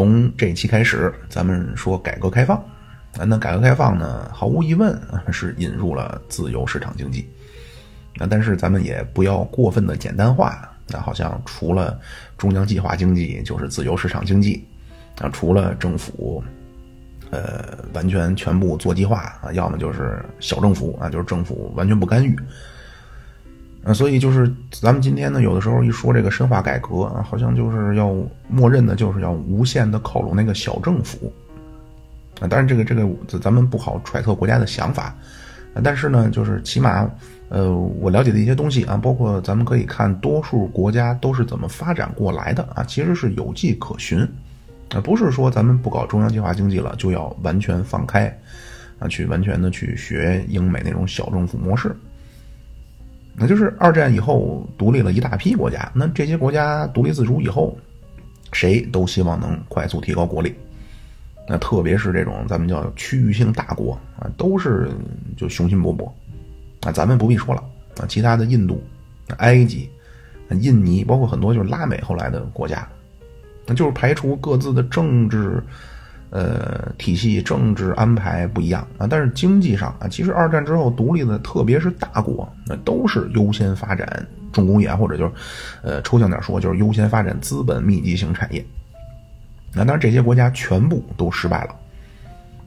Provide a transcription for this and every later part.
从这一期开始，咱们说改革开放。啊，那改革开放呢，毫无疑问是引入了自由市场经济。那但是咱们也不要过分的简单化，那好像除了中央计划经济就是自由市场经济，啊，除了政府，呃，完全全部做计划啊，要么就是小政府啊，就是政府完全不干预。啊，所以就是咱们今天呢，有的时候一说这个深化改革啊，好像就是要默认的，就是要无限的靠拢那个小政府。啊，当然这个这个咱们不好揣测国家的想法，但是呢，就是起码，呃，我了解的一些东西啊，包括咱们可以看多数国家都是怎么发展过来的啊，其实是有迹可循。啊，不是说咱们不搞中央计划经济了，就要完全放开，啊，去完全的去学英美那种小政府模式。那就是二战以后独立了一大批国家，那这些国家独立自主以后，谁都希望能快速提高国力。那特别是这种咱们叫区域性大国啊，都是就雄心勃勃。啊，咱们不必说了啊，其他的印度、埃及、印尼，包括很多就是拉美后来的国家，那就是排除各自的政治。呃，体系政治安排不一样啊，但是经济上啊，其实二战之后独立的，特别是大国，那都是优先发展重工业，或者就是，呃，抽象点说，就是优先发展资本密集型产业。那当然，这些国家全部都失败了。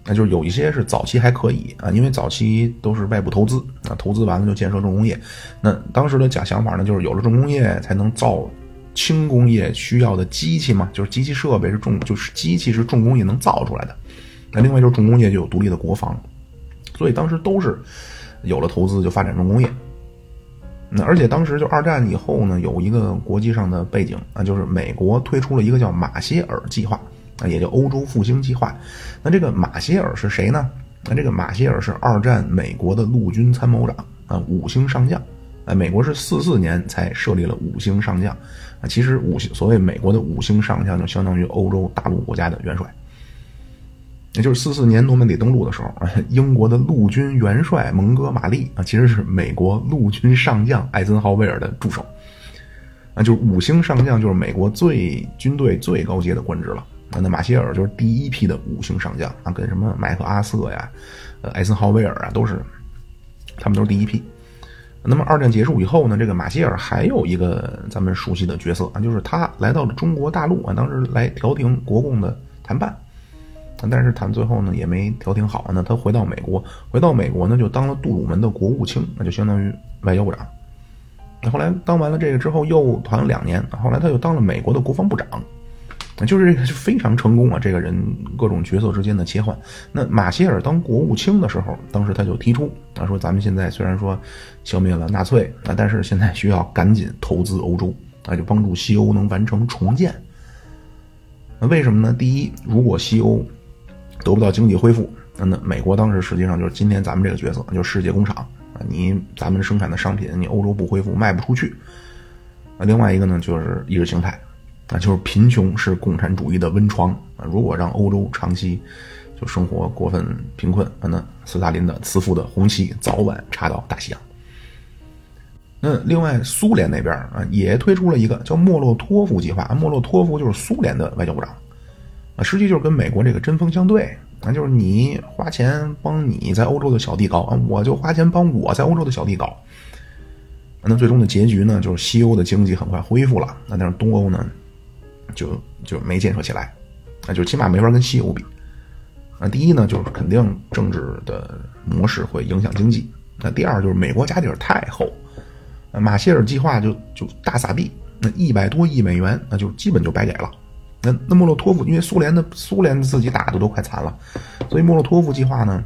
那就是有一些是早期还可以啊，因为早期都是外部投资啊，投资完了就建设重工业。那当时的假想法呢，就是有了重工业才能造。轻工业需要的机器嘛，就是机器设备是重，就是机器是重工业能造出来的。那另外就是重工业就有独立的国防，所以当时都是有了投资就发展重工业。那而且当时就二战以后呢，有一个国际上的背景啊，就是美国推出了一个叫马歇尔计划啊，也叫欧洲复兴计划。那这个马歇尔是谁呢？那这个马歇尔是二战美国的陆军参谋长啊，五星上将。哎，美国是四四年才设立了五星上将。其实五星所谓美国的五星上将，就相当于欧洲大陆国家的元帅。也就是四四年诺曼底登陆的时候，英国的陆军元帅蒙哥马利啊，其实是美国陆军上将艾森豪威尔的助手。啊，就是五星上将，就是美国最军队最高阶的官职了。那马歇尔就是第一批的五星上将啊，跟什么麦克阿瑟呀、呃艾森豪威尔啊，都是他们都是第一批。那么二战结束以后呢，这个马歇尔还有一个咱们熟悉的角色啊，就是他来到了中国大陆啊，当时来调停国共的谈判，但是谈最后呢也没调停好，那他回到美国，回到美国呢就当了杜鲁门的国务卿，那就相当于外交部长。那后来当完了这个之后又谈了两年，后来他又当了美国的国防部长。就是非常成功啊！这个人各种角色之间的切换。那马歇尔当国务卿的时候，当时他就提出，他说：“咱们现在虽然说消灭了纳粹啊，但是现在需要赶紧投资欧洲，啊，就帮助西欧能完成重建。那为什么呢？第一，如果西欧得不到经济恢复，那那美国当时实际上就是今天咱们这个角色，就是世界工厂啊，你咱们生产的商品，你欧洲不恢复，卖不出去。啊，另外一个呢，就是意识形态。”那就是贫穷是共产主义的温床啊！如果让欧洲长期就生活过分贫困，那斯大林的慈父的红旗早晚插到大西洋。那另外，苏联那边啊也推出了一个叫莫洛托夫计划莫洛托夫就是苏联的外交部长啊，实际就是跟美国这个针锋相对啊，就是你花钱帮你在欧洲的小弟搞啊，我就花钱帮我在欧洲的小弟搞。那最终的结局呢，就是西欧的经济很快恢复了，那但是东欧呢？就就没建设起来，那就起码没法跟西欧比。啊，第一呢，就是肯定政治的模式会影响经济。那第二就是美国家底儿太厚，马歇尔计划就就大撒币，那一百多亿美元，那就基本就白给了。那那莫洛托夫因为苏联的苏联自己打的都快残了，所以莫洛托夫计划呢，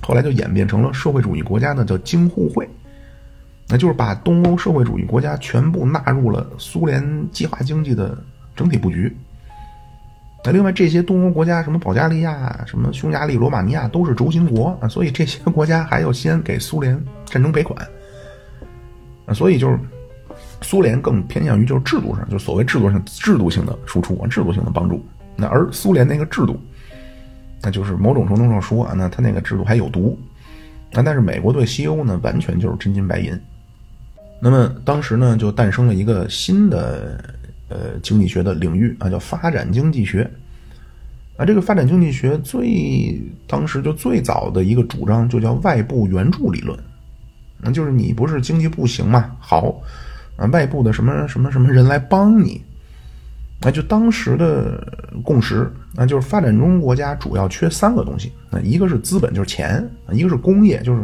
后来就演变成了社会主义国家的叫京沪会，那就是把东欧社会主义国家全部纳入了苏联计划经济的。整体布局。那另外这些东欧国家，什么保加利亚、什么匈牙利、罗马尼亚，都是轴心国啊，所以这些国家还要先给苏联战争赔款。啊，所以就是苏联更偏向于就是制度上，就所谓制度上制度性的输出啊，制度性的帮助。那而苏联那个制度，那就是某种程度上说啊，那他那个制度还有毒。那但是美国对西欧呢，完全就是真金白银。那么当时呢，就诞生了一个新的。呃，经济学的领域啊，叫发展经济学。啊，这个发展经济学最当时就最早的一个主张就叫外部援助理论，那就是你不是经济不行嘛，好，啊，外部的什么什么什么人来帮你，那就当时的共识，那就是发展中国家主要缺三个东西，啊，一个是资本，就是钱；一个是工业，就是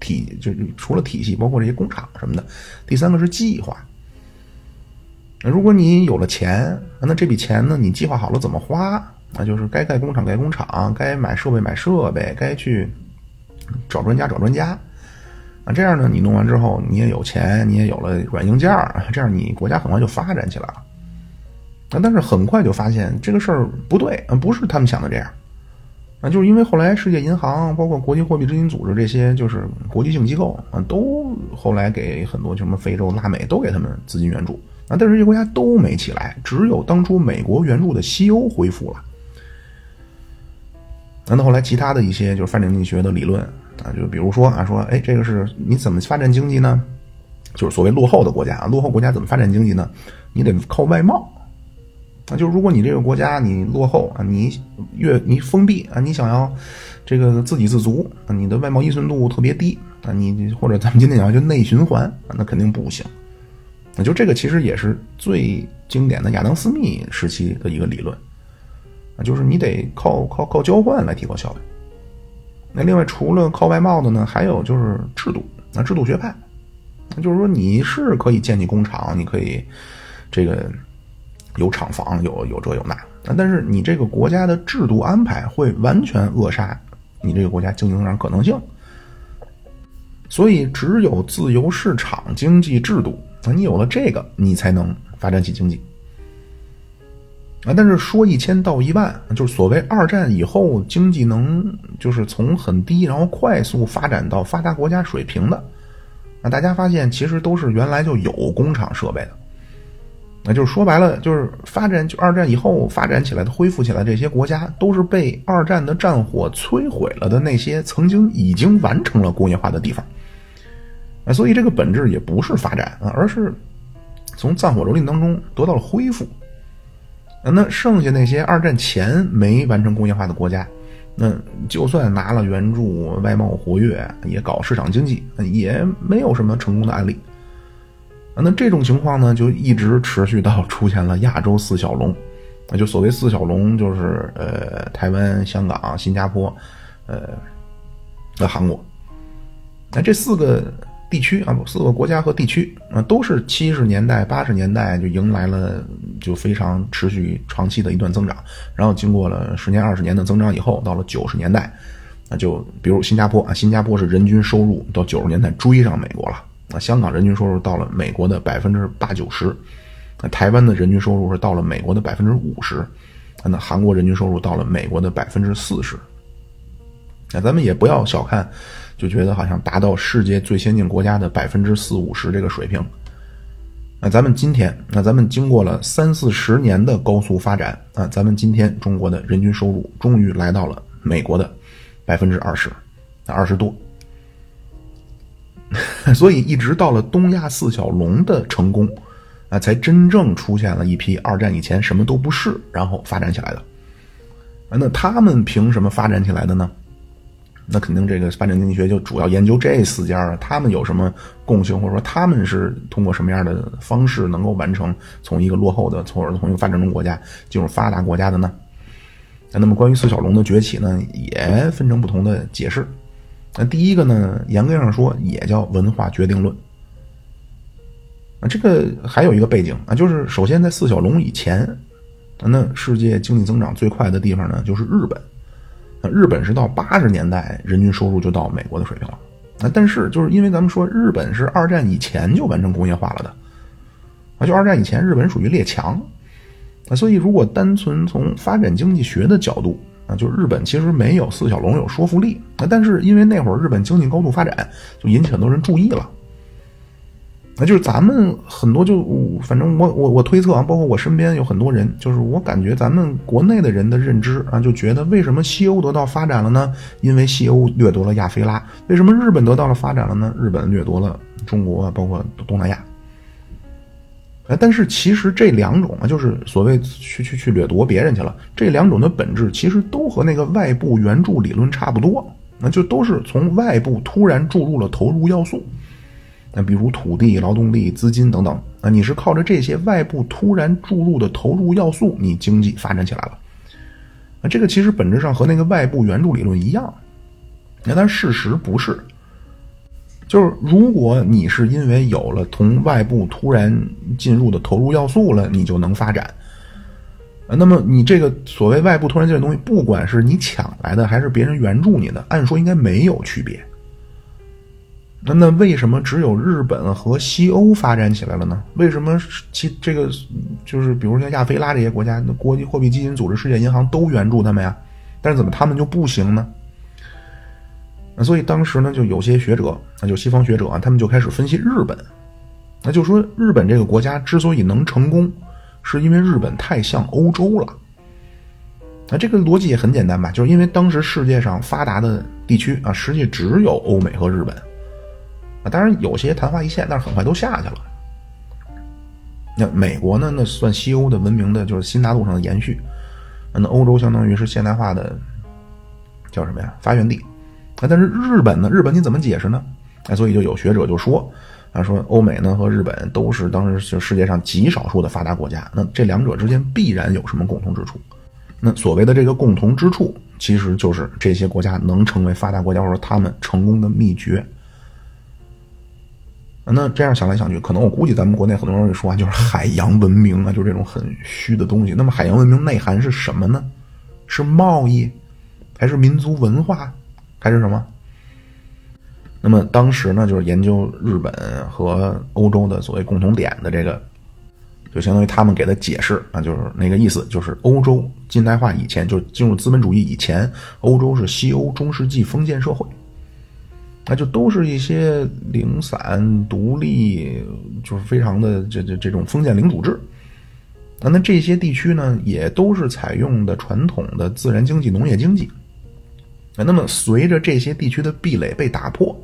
体，就是除了体系，包括这些工厂什么的；第三个是计划。如果你有了钱，那这笔钱呢，你计划好了怎么花？那就是该盖工厂盖工厂，该买设备买设备，该去找专家找专家，啊，这样呢，你弄完之后，你也有钱，你也有了软硬件这样你国家很快就发展起来了。啊，但是很快就发现这个事儿不对，啊，不是他们想的这样，啊，就是因为后来世界银行包括国际货币基金组织这些就是国际性机构啊，都后来给很多什么非洲、拉美都给他们资金援助，啊，但是这些国家都没起来，只有当初美国援助的西欧恢复了。那到后来其他的一些就是发展经济学的理论啊，就比如说啊，说哎，这个是你怎么发展经济呢？就是所谓落后的国家啊，落后国家怎么发展经济呢？你得靠外贸啊，就是如果你这个国家你落后啊，你越你封闭啊，你想要这个自给自足啊，你的外贸依存度特别低啊，你或者咱们今天讲就内循环啊，那肯定不行。就这个其实也是最经典的亚当斯密时期的一个理论啊。就是你得靠靠靠交换来提高效率。那另外除了靠外贸的呢，还有就是制度，那制度学派，就是说你是可以建起工厂，你可以这个有厂房，有有这有那，但是你这个国家的制度安排会完全扼杀你这个国家经济增长可能性。所以只有自由市场经济制度，那你有了这个，你才能发展起经济。啊，但是说一千道一万，就是所谓二战以后经济能就是从很低然后快速发展到发达国家水平的，啊大家发现其实都是原来就有工厂设备的，那就是说白了就是发展就二战以后发展起来的恢复起来这些国家都是被二战的战火摧毁了的那些曾经已经完成了工业化的地方，啊，所以这个本质也不是发展啊，而是从战火蹂躏当中得到了恢复。那剩下那些二战前没完成工业化的国家，那就算拿了援助，外贸活跃，也搞市场经济，也没有什么成功的案例。那这种情况呢，就一直持续到出现了亚洲四小龙，那就所谓四小龙，就是呃台湾、香港、新加坡，呃，和韩国。那这四个。地区啊，不四个国家和地区啊，都是七十年代、八十年代就迎来了就非常持续长期的一段增长，然后经过了十年、二十年的增长以后，到了九十年代，那就比如新加坡啊，新加坡是人均收入到九十年代追上美国了啊，香港人均收入到了美国的百分之八九十，那台湾的人均收入是到了美国的百分之五十，那韩国人均收入到了美国的百分之四十，那咱们也不要小看。就觉得好像达到世界最先进国家的百分之四五十这个水平，那咱们今天，那咱们经过了三四十年的高速发展啊，咱们今天中国的人均收入终于来到了美国的百分之二十，二十多，所以一直到了东亚四小龙的成功啊，才真正出现了一批二战以前什么都不是，然后发展起来的，那他们凭什么发展起来的呢？那肯定，这个发展经济学就主要研究这四家啊，他们有什么共性，或者说他们是通过什么样的方式能够完成从一个落后的，从而从一个发展中国家进入发达国家的呢？那么关于四小龙的崛起呢，也分成不同的解释。那第一个呢，严格上说也叫文化决定论。啊，这个还有一个背景啊，就是首先在四小龙以前，那世界经济增长最快的地方呢，就是日本。日本是到八十年代人均收入就到美国的水平了，啊，但是就是因为咱们说日本是二战以前就完成工业化了的，啊，就二战以前日本属于列强，啊，所以如果单纯从发展经济学的角度，啊，就日本其实没有四小龙有说服力，啊，但是因为那会儿日本经济高度发展，就引起很多人注意了。那就是咱们很多就反正我我我推测啊，包括我身边有很多人，就是我感觉咱们国内的人的认知啊，就觉得为什么西欧得到发展了呢？因为西欧掠夺了亚非拉。为什么日本得到了发展了呢？日本掠夺了中国，包括东南亚。啊，但是其实这两种啊，就是所谓去去去掠夺别人去了，这两种的本质其实都和那个外部援助理论差不多，那就都是从外部突然注入了投入要素，那比如土地、劳动力、资金等等，啊，你是靠着这些外部突然注入的投入要素，你经济发展起来了，啊，这个其实本质上和那个外部援助理论一样，那但事实不是。就是如果你是因为有了从外部突然进入的投入要素了，你就能发展。那么你这个所谓外部突然进的东西，不管是你抢来的还是别人援助你的，按说应该没有区别。那那为什么只有日本和西欧发展起来了呢？为什么其这个就是比如像亚非拉这些国家，那国际货币基金组织、世界银行都援助他们呀？但是怎么他们就不行呢？那所以当时呢，就有些学者，那就西方学者啊，他们就开始分析日本，那就说日本这个国家之所以能成功，是因为日本太像欧洲了。那这个逻辑也很简单吧，就是因为当时世界上发达的地区啊，实际只有欧美和日本，啊，当然有些昙花一现，但是很快都下去了。那美国呢，那算西欧的文明的，就是新大陆上的延续，那欧洲相当于是现代化的，叫什么呀？发源地。啊，但是日本呢？日本你怎么解释呢？哎，所以就有学者就说，啊，说欧美呢和日本都是当时就世界上极少数的发达国家，那这两者之间必然有什么共同之处？那所谓的这个共同之处，其实就是这些国家能成为发达国家，或者说他们成功的秘诀。那这样想来想去，可能我估计咱们国内很多人会说啊，就是海洋文明啊，就是这种很虚的东西。那么海洋文明内涵是什么呢？是贸易，还是民族文化？还是什么？那么当时呢，就是研究日本和欧洲的所谓共同点的这个，就相当于他们给的解释啊，就是那个意思，就是欧洲近代化以前，就进入资本主义以前，欧洲是西欧中世纪封建社会，那就都是一些零散独立，就是非常的这这这种封建领主制。那那这些地区呢，也都是采用的传统的自然经济、农业经济。那么，随着这些地区的壁垒被打破，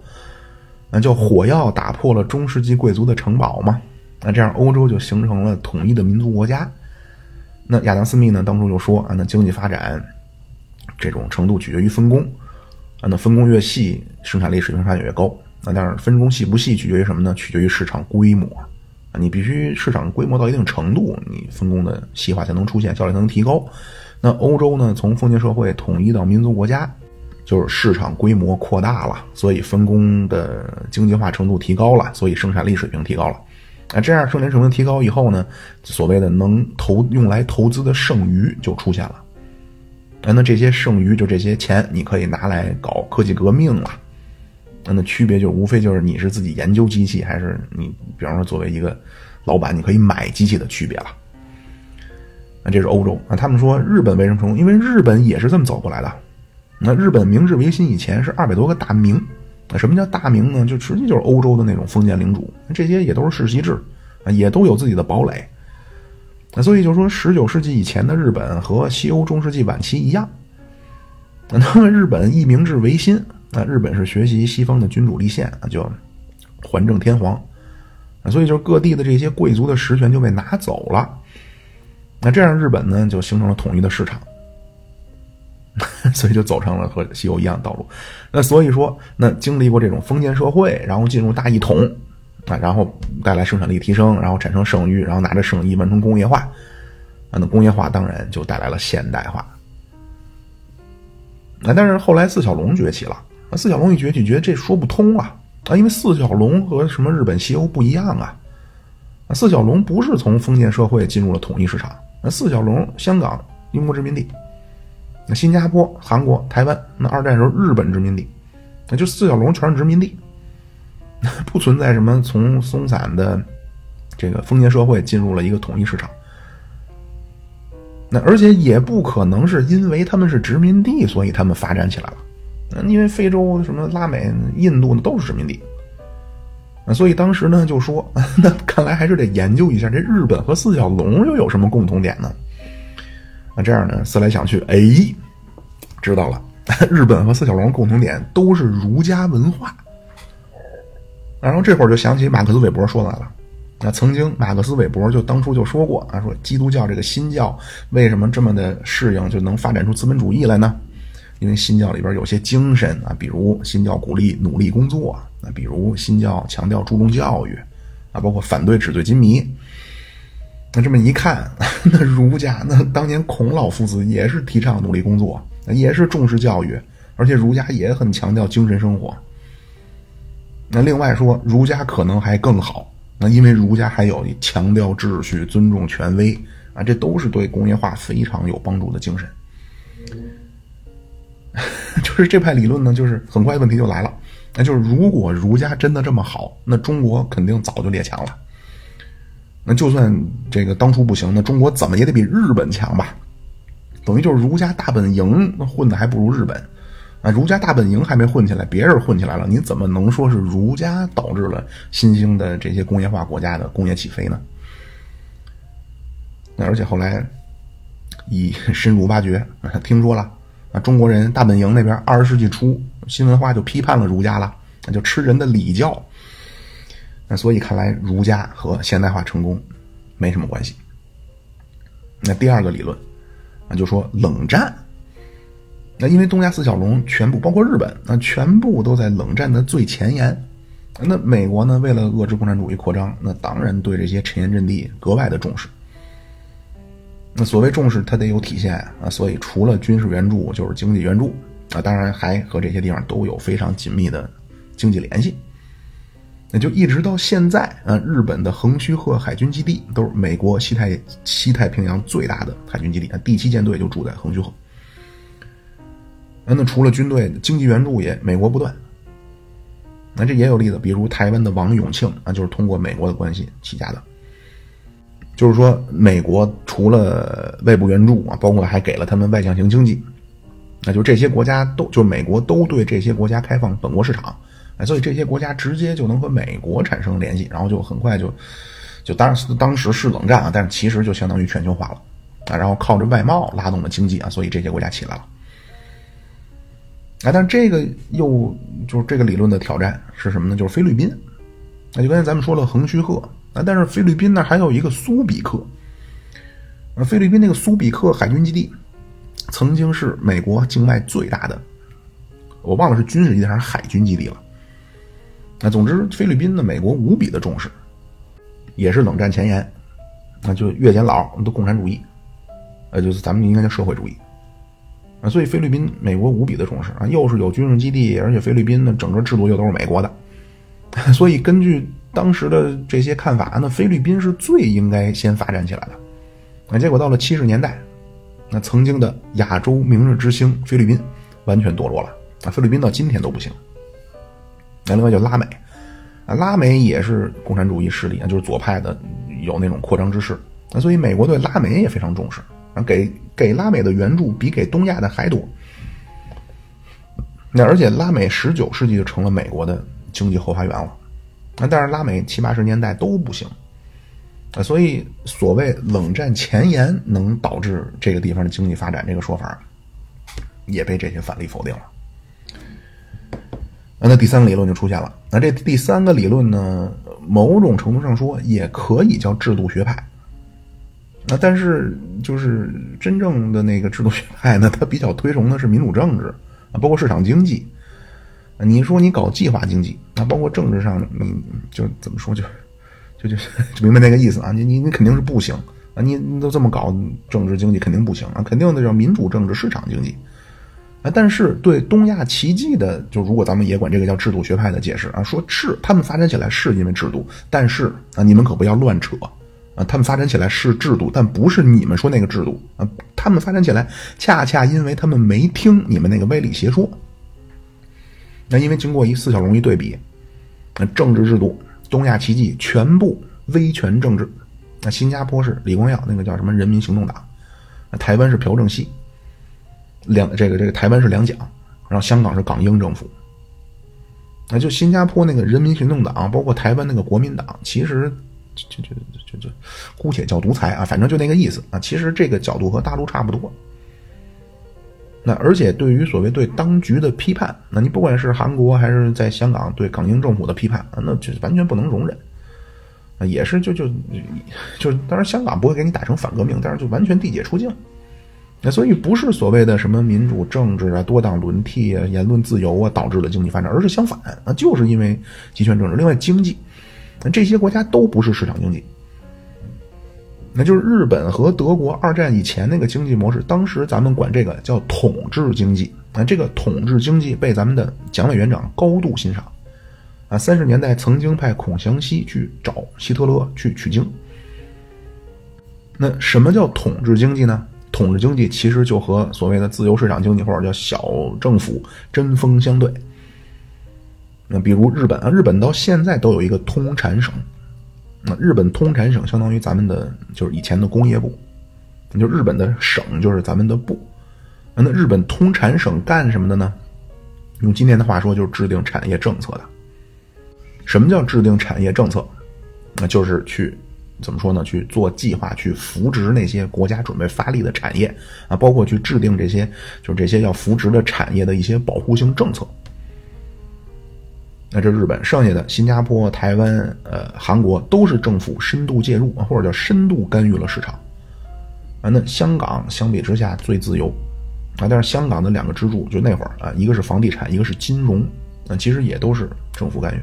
那就火药打破了中世纪贵族的城堡嘛？那这样欧洲就形成了统一的民族国家。那亚当·斯密呢，当初就说啊，那经济发展这种程度取决于分工啊，那分工越细，生产力水平发展越高。那但是分工细不细取决于什么呢？取决于市场规模啊，你必须市场规模到一定程度，你分工的细化才能出现，效率才能提高。那欧洲呢，从封建社会统一到民族国家。就是市场规模扩大了，所以分工的经济化程度提高了，所以生产力水平提高了。啊，这样生产水平提高以后呢，所谓的能投用来投资的剩余就出现了。那这些剩余就这些钱，你可以拿来搞科技革命了。那那区别就无非就是你是自己研究机器，还是你比方说作为一个老板，你可以买机器的区别了。那这是欧洲啊，他们说日本为什么成功？因为日本也是这么走过来的。那日本明治维新以前是二百多个大名，那什么叫大名呢？就实际就是欧洲的那种封建领主，这些也都是世袭制，啊，也都有自己的堡垒。那所以就说十九世纪以前的日本和西欧中世纪晚期一样，那么日本一明治维新，那日本是学习西方的君主立宪啊，就还政天皇，所以就是各地的这些贵族的实权就被拿走了，那这样日本呢就形成了统一的市场。所以就走上了和西欧一样的道路。那所以说，那经历过这种封建社会，然后进入大一统啊，然后带来生产力提升，然后产生剩余，然后拿着剩余完成工业化啊，那工业化当然就带来了现代化。那但是后来四小龙崛起了，那四小龙一崛起，觉得这说不通啊啊，因为四小龙和什么日本、西欧不一样啊。啊，四小龙不是从封建社会进入了统一市场，那四小龙香港英国殖民地。那新加坡、韩国、台湾，那二战时候日本殖民地，那就四小龙全是殖民地，不存在什么从松散的这个封建社会进入了一个统一市场。那而且也不可能是因为他们是殖民地，所以他们发展起来了。因为非洲什么拉美、印度呢都是殖民地，所以当时呢就说，那看来还是得研究一下这日本和四小龙又有什么共同点呢？那这样呢？思来想去，哎，知道了。日本和四小龙共同点都是儒家文化。然后这会儿就想起马克思韦伯说来了。那曾经马克思韦伯就当初就说过啊，说基督教这个新教为什么这么的适应，就能发展出资本主义来呢？因为新教里边有些精神啊，比如新教鼓励努力工作啊，比如新教强调注重教育啊，包括反对纸醉金迷。那这么一看，那儒家那当年孔老夫子也是提倡努力工作，也是重视教育，而且儒家也很强调精神生活。那另外说，儒家可能还更好，那因为儒家还有强调秩序、尊重权威啊，这都是对工业化非常有帮助的精神。就是这派理论呢，就是很快问题就来了，那就是如果儒家真的这么好，那中国肯定早就列强了。那就算这个当初不行，那中国怎么也得比日本强吧？等于就是儒家大本营混的还不如日本啊！儒家大本营还没混起来，别人混起来了，你怎么能说是儒家导致了新兴的这些工业化国家的工业起飞呢？那而且后来一 深入挖掘，听说了啊。中国人大本营那边二十世纪初新文化就批判了儒家了，那就吃人的礼教。那所以看来儒家和现代化成功没什么关系。那第二个理论，那就说冷战。那因为东亚四小龙全部包括日本，那全部都在冷战的最前沿。那美国呢，为了遏制共产主义扩张，那当然对这些前沿阵地格外的重视。那所谓重视，它得有体现啊，所以除了军事援助，就是经济援助啊，当然还和这些地方都有非常紧密的经济联系。那就一直到现在啊，日本的横须贺海军基地都是美国西太西太平洋最大的海军基地啊，第七舰队就住在横须贺。那那除了军队，经济援助也美国不断。那这也有例子，比如台湾的王永庆啊，就是通过美国的关系起家的。就是说，美国除了外部援助啊，包括还给了他们外向型经济，那就这些国家都就美国都对这些国家开放本国市场，所以这些国家直接就能和美国产生联系，然后就很快就就当时当时是冷战啊，但是其实就相当于全球化了啊，然后靠着外贸拉动了经济啊，所以这些国家起来了。啊，但这个又就是这个理论的挑战是什么呢？就是菲律宾，那就刚才咱们说了横须贺。啊，但是菲律宾那还有一个苏比克，菲律宾那个苏比克海军基地，曾经是美国境外最大的，我忘了是军事基地还是海军基地了。那总之，菲律宾呢，美国无比的重视，也是冷战前沿，那就越减老都共产主义，呃，就是咱们应该叫社会主义，啊，所以菲律宾美国无比的重视啊，又是有军事基地，而且菲律宾的整个制度又都是美国的，所以根据。当时的这些看法，那菲律宾是最应该先发展起来的。那结果到了七十年代，那曾经的亚洲明日之星菲律宾完全堕落了。啊，菲律宾到今天都不行。那另外就拉美，啊，拉美也是共产主义势力啊，就是左派的，有那种扩张之势。那所以美国对拉美也非常重视，给给拉美的援助比给东亚的还多。那而且拉美十九世纪就成了美国的经济后花园了。啊，但是拉美七八十年代都不行，啊，所以所谓冷战前沿能导致这个地方的经济发展这个说法，也被这些反例否定了。那第三个理论就出现了。那这第三个理论呢，某种程度上说也可以叫制度学派。那但是就是真正的那个制度学派呢，它比较推崇的是民主政治啊，包括市场经济。你说你搞计划经济，那包括政治上，你就怎么说就，就就就明白那个意思啊？你你你肯定是不行啊！你你都这么搞政治经济肯定不行啊！肯定得叫民主政治市场经济啊！但是对东亚奇迹的，就如果咱们也管这个叫制度学派的解释啊，说是他们发展起来是因为制度，但是啊，你们可不要乱扯啊！他们发展起来是制度，但不是你们说那个制度啊！他们发展起来恰恰因为他们没听你们那个歪理邪说。那因为经过一四小龙一对比，那政治制度，东亚奇迹全部威权政治。那新加坡是李光耀那个叫什么人民行动党，那台湾是朴正熙，两这个这个台湾是两蒋，然后香港是港英政府。那就新加坡那个人民行动党，包括台湾那个国民党，其实就就就就姑且叫独裁啊，反正就那个意思啊。其实这个角度和大陆差不多。那而且对于所谓对当局的批判，那你不管是韩国还是在香港对港英政府的批判，那就是完全不能容忍。啊，也是就就就当然香港不会给你打成反革命，但是就完全递解出境。那所以不是所谓的什么民主政治啊、多党轮替啊、言论自由啊导致了经济发展，而是相反，那就是因为集权政治。另外，经济，那这些国家都不是市场经济，那就是日本和德国二战以前那个经济模式，当时咱们管这个叫统治经济。那这个统治经济被咱们的蒋委员长高度欣赏，啊，三十年代曾经派孔祥熙去找希特勒去取经。那什么叫统治经济呢？统治经济其实就和所谓的自由市场经济或者叫小政府针锋相对。那比如日本啊，日本到现在都有一个通产省。那日本通产省相当于咱们的就是以前的工业部，就日本的省就是咱们的部。那日本通产省干什么的呢？用今天的话说，就是制定产业政策的。什么叫制定产业政策？那就是去。怎么说呢？去做计划，去扶植那些国家准备发力的产业啊，包括去制定这些就是这些要扶植的产业的一些保护性政策。那这日本，剩下的新加坡、台湾、呃韩国都是政府深度介入，或者叫深度干预了市场啊。那香港相比之下最自由啊，但是香港的两个支柱就那会儿啊，一个是房地产，一个是金融啊，其实也都是政府干预。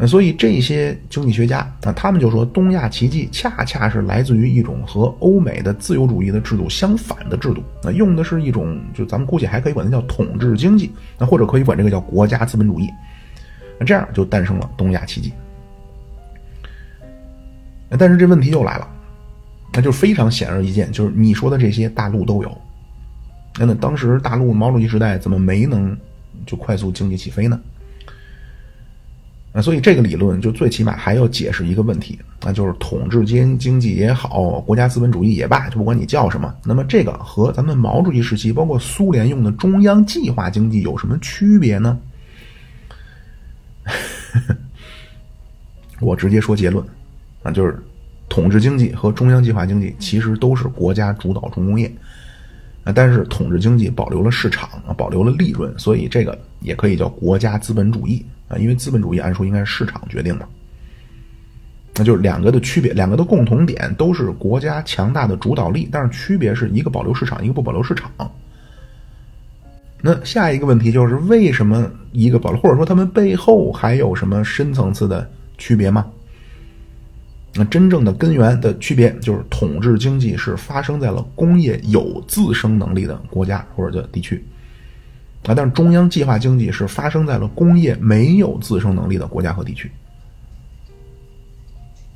那所以这些经济学家啊，他们就说东亚奇迹恰恰是来自于一种和欧美的自由主义的制度相反的制度。那用的是一种，就咱们估计还可以管它叫统治经济，那或者可以管这个叫国家资本主义。那这样就诞生了东亚奇迹。但是这问题又来了，那就非常显而易见，就是你说的这些大陆都有。那那当时大陆毛主席时代怎么没能就快速经济起飞呢？啊所以这个理论就最起码还要解释一个问题，那就是统治经经济也好，国家资本主义也罢，就不管你叫什么，那么这个和咱们毛主席时期，包括苏联用的中央计划经济有什么区别呢？我直接说结论，啊，就是统治经济和中央计划经济其实都是国家主导重工业，啊，但是统治经济保留了市场啊，保留了利润，所以这个也可以叫国家资本主义。啊，因为资本主义按说应该是市场决定的，那就是两个的区别，两个的共同点都是国家强大的主导力，但是区别是一个保留市场，一个不保留市场。那下一个问题就是为什么一个保留，或者说他们背后还有什么深层次的区别吗？那真正的根源的区别就是统治经济是发生在了工业有自生能力的国家或者叫地区。啊，但是中央计划经济是发生在了工业没有自生能力的国家和地区。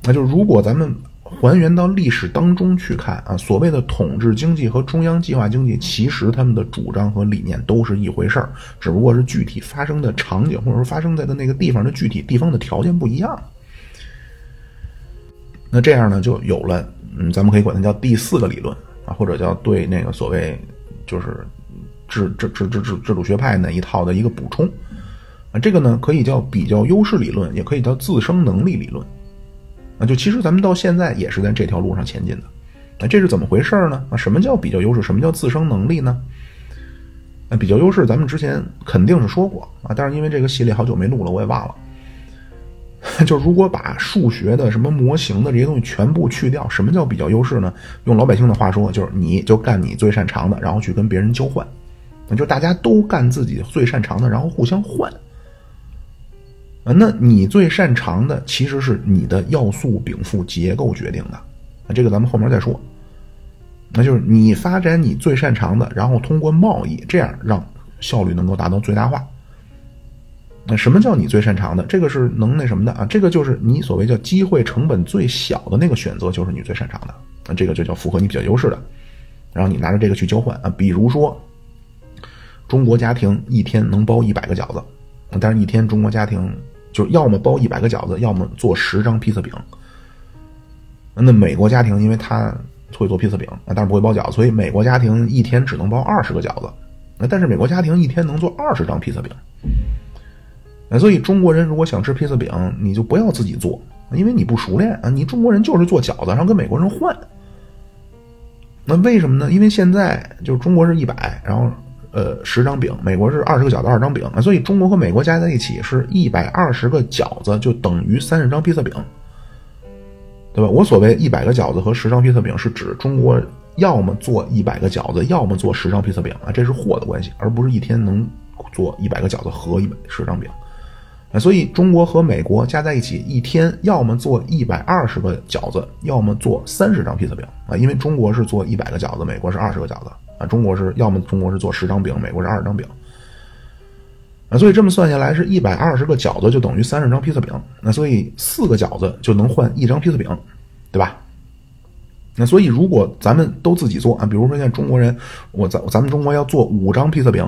那就如果咱们还原到历史当中去看啊，所谓的统治经济和中央计划经济，其实他们的主张和理念都是一回事儿，只不过是具体发生的场景或者说发生在的那个地方的具体地方的条件不一样。那这样呢，就有了嗯，咱们可以管它叫第四个理论啊，或者叫对那个所谓就是。制制制制制制度学派那一套的一个补充，啊，这个呢可以叫比较优势理论，也可以叫自生能力理论，啊，就其实咱们到现在也是在这条路上前进的，那这是怎么回事呢？啊，什么叫比较优势？什么叫自生能力呢？那比较优势咱们之前肯定是说过啊，但是因为这个系列好久没录了，我也忘了。就如果把数学的什么模型的这些东西全部去掉，什么叫比较优势呢？用老百姓的话说，就是你就干你最擅长的，然后去跟别人交换。就大家都干自己最擅长的，然后互相换。那你最擅长的其实是你的要素禀赋结构决定的。那，这个咱们后面再说。那就是你发展你最擅长的，然后通过贸易这样让效率能够达到最大化。那什么叫你最擅长的？这个是能那什么的啊？这个就是你所谓叫机会成本最小的那个选择，就是你最擅长的。那这个就叫符合你比较优势的。然后你拿着这个去交换啊，比如说。中国家庭一天能包一百个饺子，但是一天中国家庭就要么包一百个饺子，要么做十张披萨饼。那美国家庭因为他会做披萨饼，但是不会包饺子，所以美国家庭一天只能包二十个饺子。但是美国家庭一天能做二十张披萨饼。所以中国人如果想吃披萨饼，你就不要自己做，因为你不熟练啊。你中国人就是做饺子，然后跟美国人换。那为什么呢？因为现在就是中国是一百，然后。呃十张饼，美国是二十个饺子二张饼啊，所以中国和美国加在一起是一百二十个饺子，就等于三十张披萨饼，对吧？我所谓一百个饺子和十张披萨饼，是指中国要么做一百个饺子，要么做十张披萨饼啊，这是货的关系，而不是一天能做一百个饺子和一百十张饼。啊，所以中国和美国加在一起，一天要么做一百二十个饺子，要么做三十张披萨饼啊。因为中国是做一百个饺子，美国是二十个饺子中国是要么中国是做十张饼，美国是二十张饼啊。所以这么算下来，是一百二十个饺子就等于三十张披萨饼。那所以四个饺子就能换一张披萨饼，对吧？那所以如果咱们都自己做啊，比如说像中国人，我咱咱们中国要做五张披萨饼。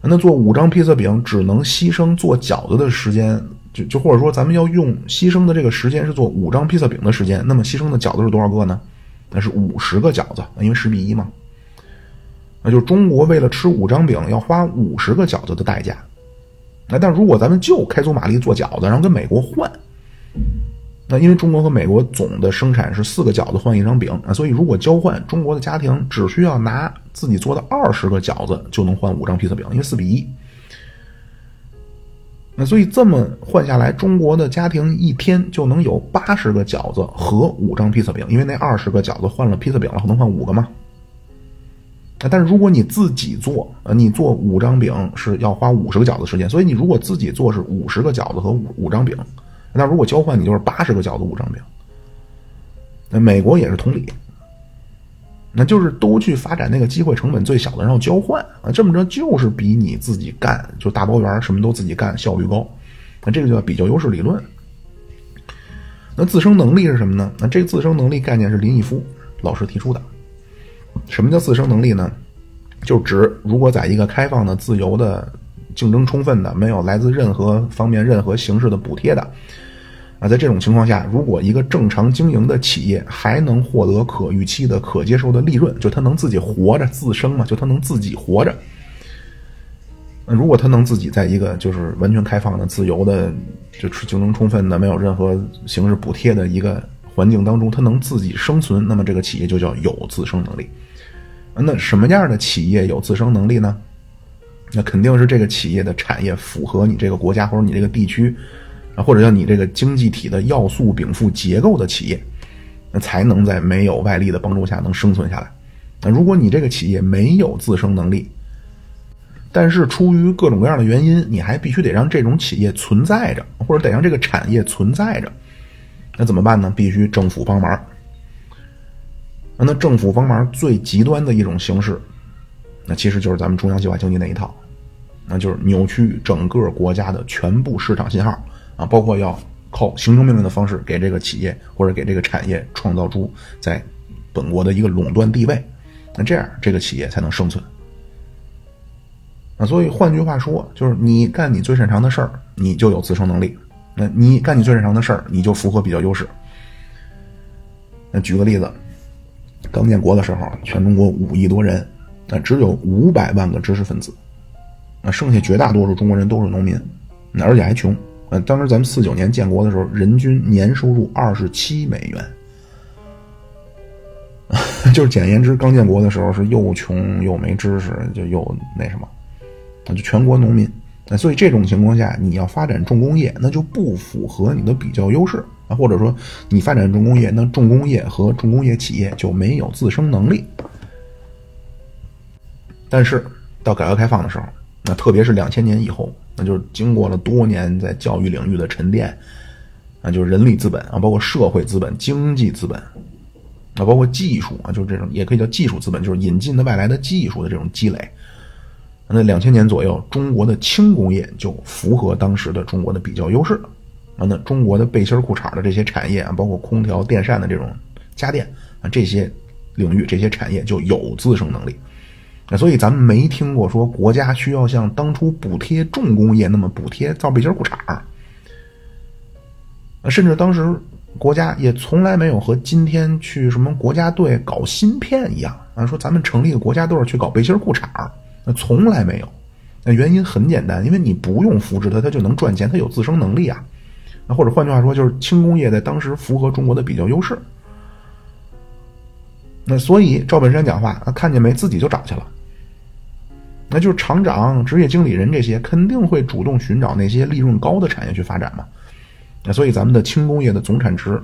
那做五张披萨饼只能牺牲做饺子的时间，就就或者说咱们要用牺牲的这个时间是做五张披萨饼的时间，那么牺牲的饺子是多少个呢？那是五十个饺子，因为十比一嘛。那就中国为了吃五张饼要花五十个饺子的代价。那但如果咱们就开足马力做饺子，然后跟美国换。那因为中国和美国总的生产是四个饺子换一张饼啊，所以如果交换，中国的家庭只需要拿自己做的二十个饺子就能换五张披萨饼，因为四比一。那所以这么换下来，中国的家庭一天就能有八十个饺子和五张披萨饼，因为那二十个饺子换了披萨饼了，能换五个吗？但是如果你自己做，呃，你做五张饼是要花五十个饺子时间，所以你如果自己做是五十个饺子和五五张饼。那如果交换，你就是八十个饺子五张饼。那美国也是同理，那就是都去发展那个机会成本最小的，然后交换啊，这么着就是比你自己干就大包圆什么都自己干效率高。那这个叫比较优势理论。那自生能力是什么呢？那这个自生能力概念是林毅夫老师提出的。什么叫自生能力呢？就指如果在一个开放的、自由的。竞争充分的，没有来自任何方面、任何形式的补贴的，啊，在这种情况下，如果一个正常经营的企业还能获得可预期的、可接受的利润，就它能自己活着、自生嘛，就它能自己活着。那如果它能自己在一个就是完全开放的、自由的，就是竞争充分的、没有任何形式补贴的一个环境当中，它能自己生存，那么这个企业就叫有自生能力。那什么样的企业有自生能力呢？那肯定是这个企业的产业符合你这个国家或者你这个地区，啊，或者叫你这个经济体的要素禀赋结构的企业，那才能在没有外力的帮助下能生存下来。那如果你这个企业没有自生能力，但是出于各种各样的原因，你还必须得让这种企业存在着，或者得让这个产业存在着，那怎么办呢？必须政府帮忙。那政府帮忙最极端的一种形式。那其实就是咱们中央计划经济那一套，那就是扭曲整个国家的全部市场信号啊，包括要靠行政命令的方式给这个企业或者给这个产业创造出在本国的一个垄断地位，那这样这个企业才能生存。那所以换句话说，就是你干你最擅长的事儿，你就有自生能力；那你干你最擅长的事儿，你就符合比较优势。那举个例子，刚建国的时候，全中国五亿多人。那只有五百万个知识分子，那剩下绝大多数中国人都是农民，那而且还穷。呃，当时咱们四九年建国的时候，人均年收入二十七美元，就是简言之，刚建国的时候是又穷又没知识，就又那什么，那就全国农民。那所以这种情况下，你要发展重工业，那就不符合你的比较优势啊，或者说你发展重工业，那重工业和重工业企业就没有自生能力。但是到改革开放的时候，那特别是两千年以后，那就是经过了多年在教育领域的沉淀，啊，就是人力资本啊，包括社会资本、经济资本，啊，包括技术啊，就是这种也可以叫技术资本，就是引进的外来的技术的这种积累。那两千年左右，中国的轻工业就符合当时的中国的比较优势啊。那中国的背心裤衩的这些产业啊，包括空调、电扇的这种家电啊，这些领域、这些产业就有自生能力。那所以咱们没听过说国家需要像当初补贴重工业那么补贴造背心裤衩儿，甚至当时国家也从来没有和今天去什么国家队搞芯片一样啊，说咱们成立个国家队去搞背心裤衩儿，那从来没有。那原因很简单，因为你不用扶持它，它就能赚钱，它有自生能力啊。那或者换句话说，就是轻工业在当时符合中国的比较优势。那所以赵本山讲话，看见没，自己就找去了。那就是厂长、职业经理人这些肯定会主动寻找那些利润高的产业去发展嘛。那所以咱们的轻工业的总产值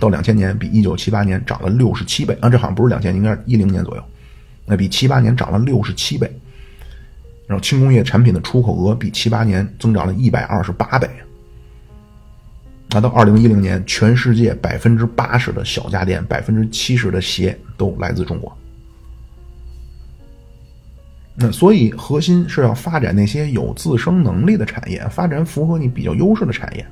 到两千年比一九七八年涨了六十七倍啊，这好像不是两千，应该是一零年左右，那比七八年涨了六十七倍。然后轻工业产品的出口额比七八年增长了一百二十八倍。那到二零一零年，全世界百分之八十的小家电、百分之七十的鞋都来自中国。那所以核心是要发展那些有自生能力的产业，发展符合你比较优势的产业。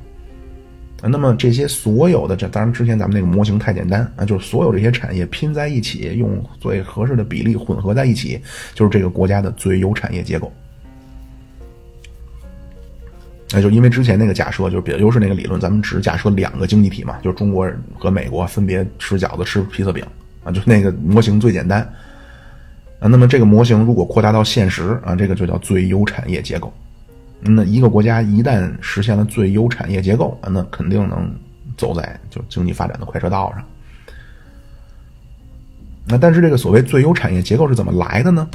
那么这些所有的这，当然之前咱们那个模型太简单啊，就是所有这些产业拼在一起，用最合适的比例混合在一起，就是这个国家的最优产业结构。那就因为之前那个假设就是比较优势那个理论，咱们只假设两个经济体嘛，就中国和美国分别吃饺子吃披萨饼啊，就那个模型最简单啊。那么这个模型如果扩大到现实啊，这个就叫最优产业结构。那一个国家一旦实现了最优产业结构，那肯定能走在就经济发展的快车道上。那但是这个所谓最优产业结构是怎么来的呢？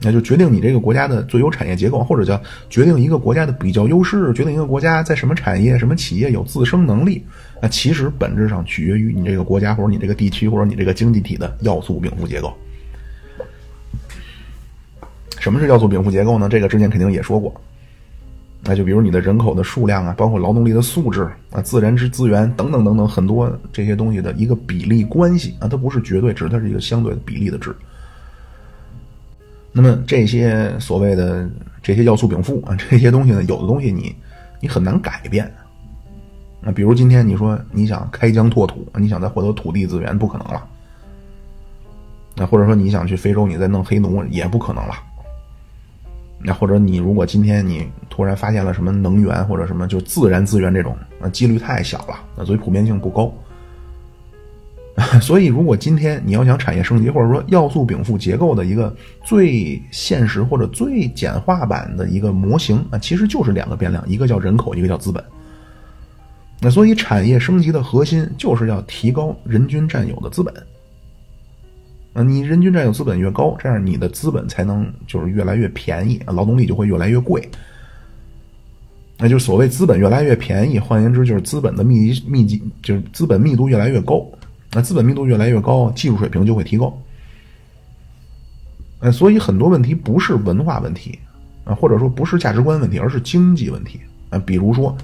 那就决定你这个国家的最优产业结构，或者叫决定一个国家的比较优势，决定一个国家在什么产业、什么企业有自生能力。那其实本质上取决于你这个国家或者你这个地区或者你这个经济体的要素禀赋结构。什么是要素禀赋结构呢？这个之前肯定也说过，那就比如你的人口的数量啊，包括劳动力的素质啊，自然之资源等等等等很多这些东西的一个比例关系啊，它不是绝对值，它是一个相对的比例的值。那么这些所谓的这些要素禀赋啊，这些东西呢，有的东西你你很难改变。那比如今天你说你想开疆拓土，你想再获得土地资源，不可能了。那或者说你想去非洲，你再弄黑奴，也不可能了。那或者你如果今天你突然发现了什么能源或者什么就自然资源这种，那几率太小了，那所以普遍性不高。所以如果今天你要想产业升级，或者说要素禀赋结构的一个最现实或者最简化版的一个模型啊，其实就是两个变量，一个叫人口，一个叫资本。那所以产业升级的核心就是要提高人均占有的资本。啊，你人均占有资本越高，这样你的资本才能就是越来越便宜，劳动力就会越来越贵。那就是所谓资本越来越便宜，换言之就是资本的密集密集，就是资本密度越来越高。那资本密度越来越高，技术水平就会提高。哎，所以很多问题不是文化问题啊，或者说不是价值观问题，而是经济问题啊。比如说，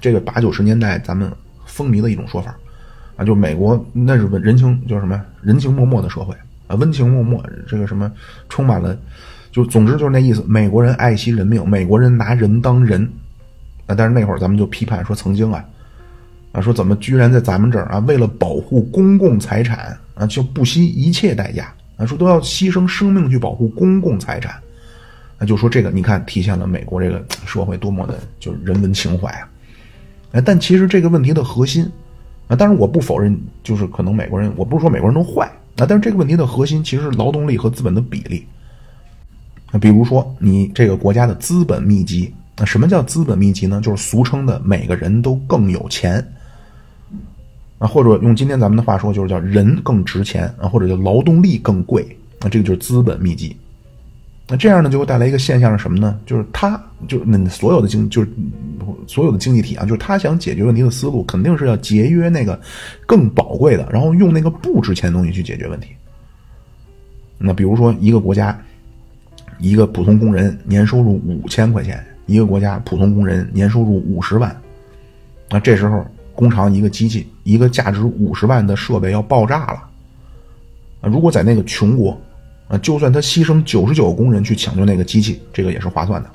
这个八九十年代咱们风靡的一种说法。啊，就美国那是人情，叫什么人情脉脉的社会啊，温情脉脉，这个什么充满了，就总之就是那意思。美国人爱惜人命，美国人拿人当人啊。但是那会儿咱们就批判说，曾经啊，啊说怎么居然在咱们这儿啊，为了保护公共财产啊，就不惜一切代价啊，说都要牺牲生命去保护公共财产。那就说这个，你看体现了美国这个社会多么的就是人文情怀啊。哎，但其实这个问题的核心。啊，当然我不否认，就是可能美国人，我不是说美国人都坏啊，但是这个问题的核心其实是劳动力和资本的比例。那比如说你这个国家的资本密集，那什么叫资本密集呢？就是俗称的每个人都更有钱啊，或者用今天咱们的话说，就是叫人更值钱啊，或者叫劳动力更贵啊，这个就是资本密集。那这样呢，就会带来一个现象是什么呢？就是他，就那所有的经，就是所有的经济体啊，就是他想解决问题的思路，肯定是要节约那个更宝贵的，然后用那个不值钱的东西去解决问题。那比如说，一个国家，一个普通工人年收入五千块钱，一个国家普通工人年收入五十万，那这时候工厂一个机器，一个价值五十万的设备要爆炸了。啊，如果在那个穷国。啊，就算他牺牲九十九个工人去抢救那个机器，这个也是划算的。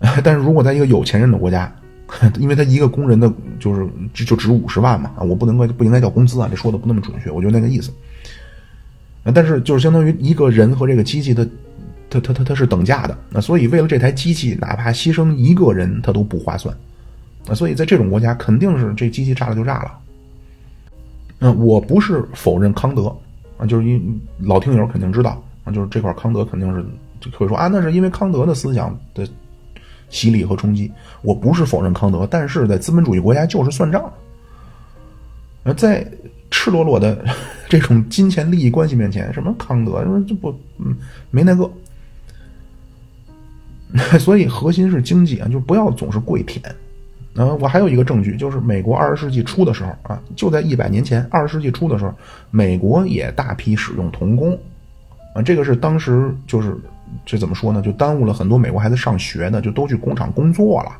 但是如果在一个有钱人的国家，因为他一个工人的就是就值五十万嘛，啊，我不能够不应该叫工资啊，这说的不那么准确，我就那个意思。但是就是相当于一个人和这个机器的，它它它它是等价的，那所以为了这台机器，哪怕牺牲一个人，他都不划算。啊，所以在这种国家，肯定是这机器炸了就炸了。嗯，我不是否认康德。啊，就是因老听友肯定知道啊，就是这块康德肯定是就会说啊，那是因为康德的思想的洗礼和冲击。我不是否认康德，但是在资本主义国家就是算账。呃，在赤裸裸的 这种金钱利益关系面前，什么康德，说这不，嗯，没那个。所以核心是经济啊，就不要总是跪舔。啊，我还有一个证据，就是美国二十世纪初的时候啊，就在一百年前，二十世纪初的时候，美国也大批使用童工。啊，这个是当时就是这怎么说呢？就耽误了很多美国孩子上学的，就都去工厂工作了。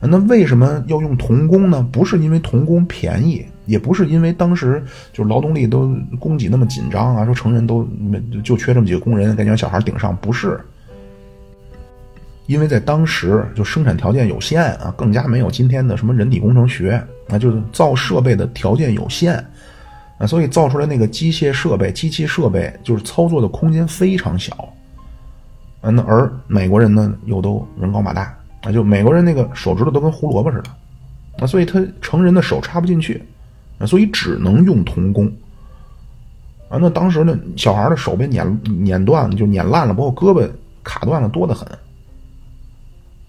那为什么要用童工呢？不是因为童工便宜，也不是因为当时就是劳动力都供给那么紧张啊，说成人都就缺这么几个工人，赶紧让小孩顶上，不是。因为在当时就生产条件有限啊，更加没有今天的什么人体工程学啊，就是造设备的条件有限啊，所以造出来那个机械设备、机器设备就是操作的空间非常小啊。那而美国人呢，又都人高马大。啊，就美国人那个手指头都跟胡萝卜似的，啊，所以他成人的手插不进去，啊，所以只能用童工。啊，那当时呢，小孩的手被碾碾断了，就碾烂了，包括胳膊卡断了，多得很。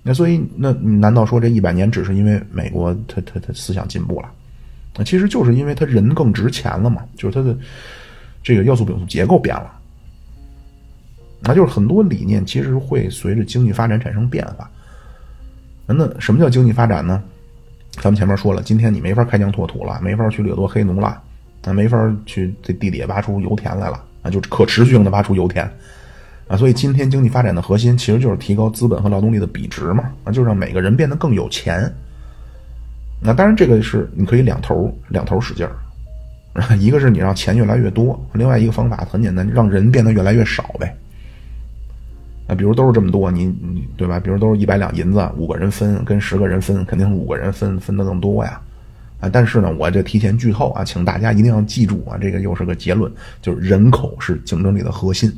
那所以，那难道说这一百年只是因为美国他他他思想进步了？那其实就是因为他人更值钱了嘛，就是他的这个要素禀赋结构变了。那就是很多理念其实会随着经济发展产生变化。那什么叫经济发展呢？咱们前面说了，今天你没法开疆拓土了，没法去掠夺黑奴了，那，没法去这地底下挖出油田来了，啊，就可持续性的挖出油田，啊，所以今天经济发展的核心其实就是提高资本和劳动力的比值嘛，啊，就让每个人变得更有钱。那当然，这个是你可以两头两头使劲儿，一个是你让钱越来越多，另外一个方法很简单，让人变得越来越少呗。啊，比如都是这么多，你你对吧？比如都是一百两银子，五个人分，跟十个人分，肯定是五个人分分的更多呀。啊，但是呢，我这提前剧透啊，请大家一定要记住啊，这个又是个结论，就是人口是竞争力的核心。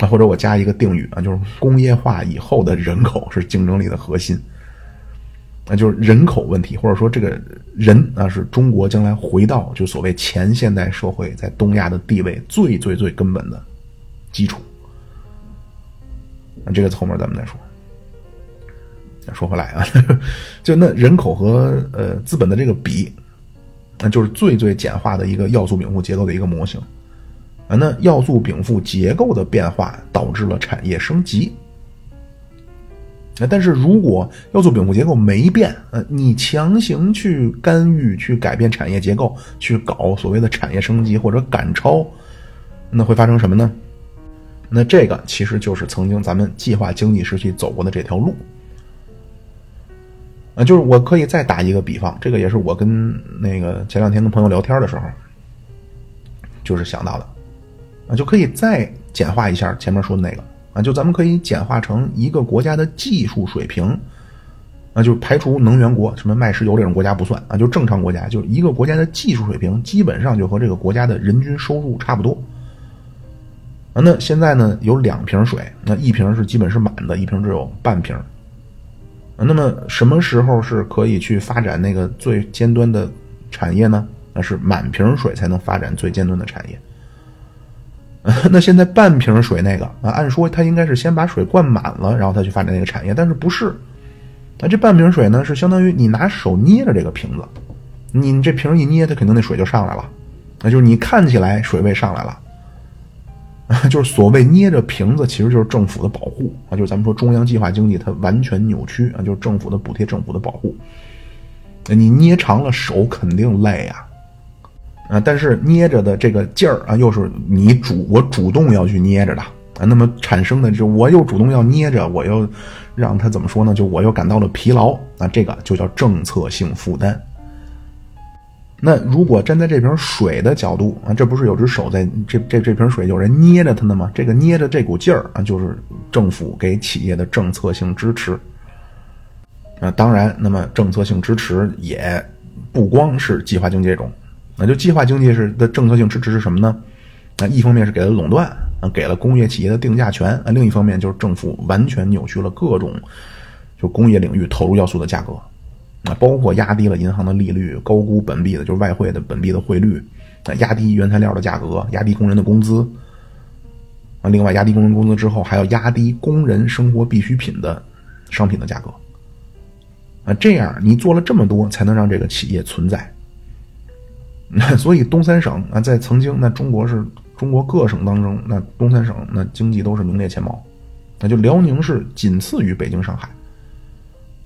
啊，或者我加一个定语啊，就是工业化以后的人口是竞争力的核心。那就是人口问题，或者说这个人啊，是中国将来回到就所谓前现代社会在东亚的地位最最最根本的基础。这个后面咱们再说。说回来啊，就那人口和呃资本的这个比，那就是最最简化的一个要素禀赋结构的一个模型啊。那要素禀赋结构的变化导致了产业升级。那但是如果要素禀赋结构没变，呃，你强行去干预、去改变产业结构、去搞所谓的产业升级或者赶超，那会发生什么呢？那这个其实就是曾经咱们计划经济时期走过的这条路，啊，就是我可以再打一个比方，这个也是我跟那个前两天跟朋友聊天的时候，就是想到的，啊，就可以再简化一下前面说的那个，啊，就咱们可以简化成一个国家的技术水平，啊，就排除能源国，什么卖石油这种国家不算，啊，就正常国家，就一个国家的技术水平基本上就和这个国家的人均收入差不多。啊，那现在呢有两瓶水，那一瓶是基本是满的，一瓶只有半瓶。那么什么时候是可以去发展那个最尖端的产业呢？那是满瓶水才能发展最尖端的产业。那现在半瓶水那个啊，按说他应该是先把水灌满了，然后他去发展那个产业，但是不是？那这半瓶水呢，是相当于你拿手捏着这个瓶子，你这瓶一捏，它肯定那水就上来了，那就是你看起来水位上来了。就是所谓捏着瓶子，其实就是政府的保护啊！就是咱们说中央计划经济，它完全扭曲啊！就是政府的补贴，政府的保护。你捏长了手肯定累啊，啊！但是捏着的这个劲儿啊，又是你主我主动要去捏着的啊，那么产生的就我又主动要捏着，我又让他怎么说呢？就我又感到了疲劳啊，这个就叫政策性负担。那如果站在这瓶水的角度啊，这不是有只手在这这这瓶水有人捏着它呢吗？这个捏着这股劲儿啊，就是政府给企业的政策性支持。啊，当然，那么政策性支持也不光是计划经济这种，那就计划经济是的政策性支持是什么呢？啊，一方面是给了垄断啊，给了工业企业的定价权啊，另一方面就是政府完全扭曲了各种就工业领域投入要素的价格。啊，包括压低了银行的利率，高估本币的，就是外汇的本币的汇率，啊，压低原材料的价格，压低工人的工资，啊，另外压低工人工资之后，还要压低工人生活必需品的商品的价格，啊，这样你做了这么多，才能让这个企业存在。所以东三省啊，在曾经那中国是中国各省当中，那东三省那经济都是名列前茅，那就辽宁是仅次于北京、上海。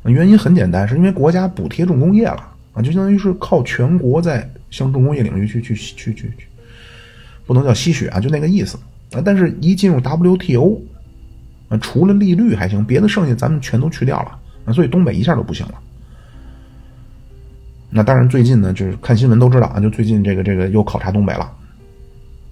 原因很简单，是因为国家补贴重工业了啊，就相当于是靠全国在向重工业领域去去去去去，不能叫吸血啊，就那个意思啊。但是，一进入 WTO 啊，除了利率还行，别的剩下咱们全都去掉了啊，所以东北一下都不行了。那当然，最近呢，就是看新闻都知道啊，就最近这个这个又考察东北了，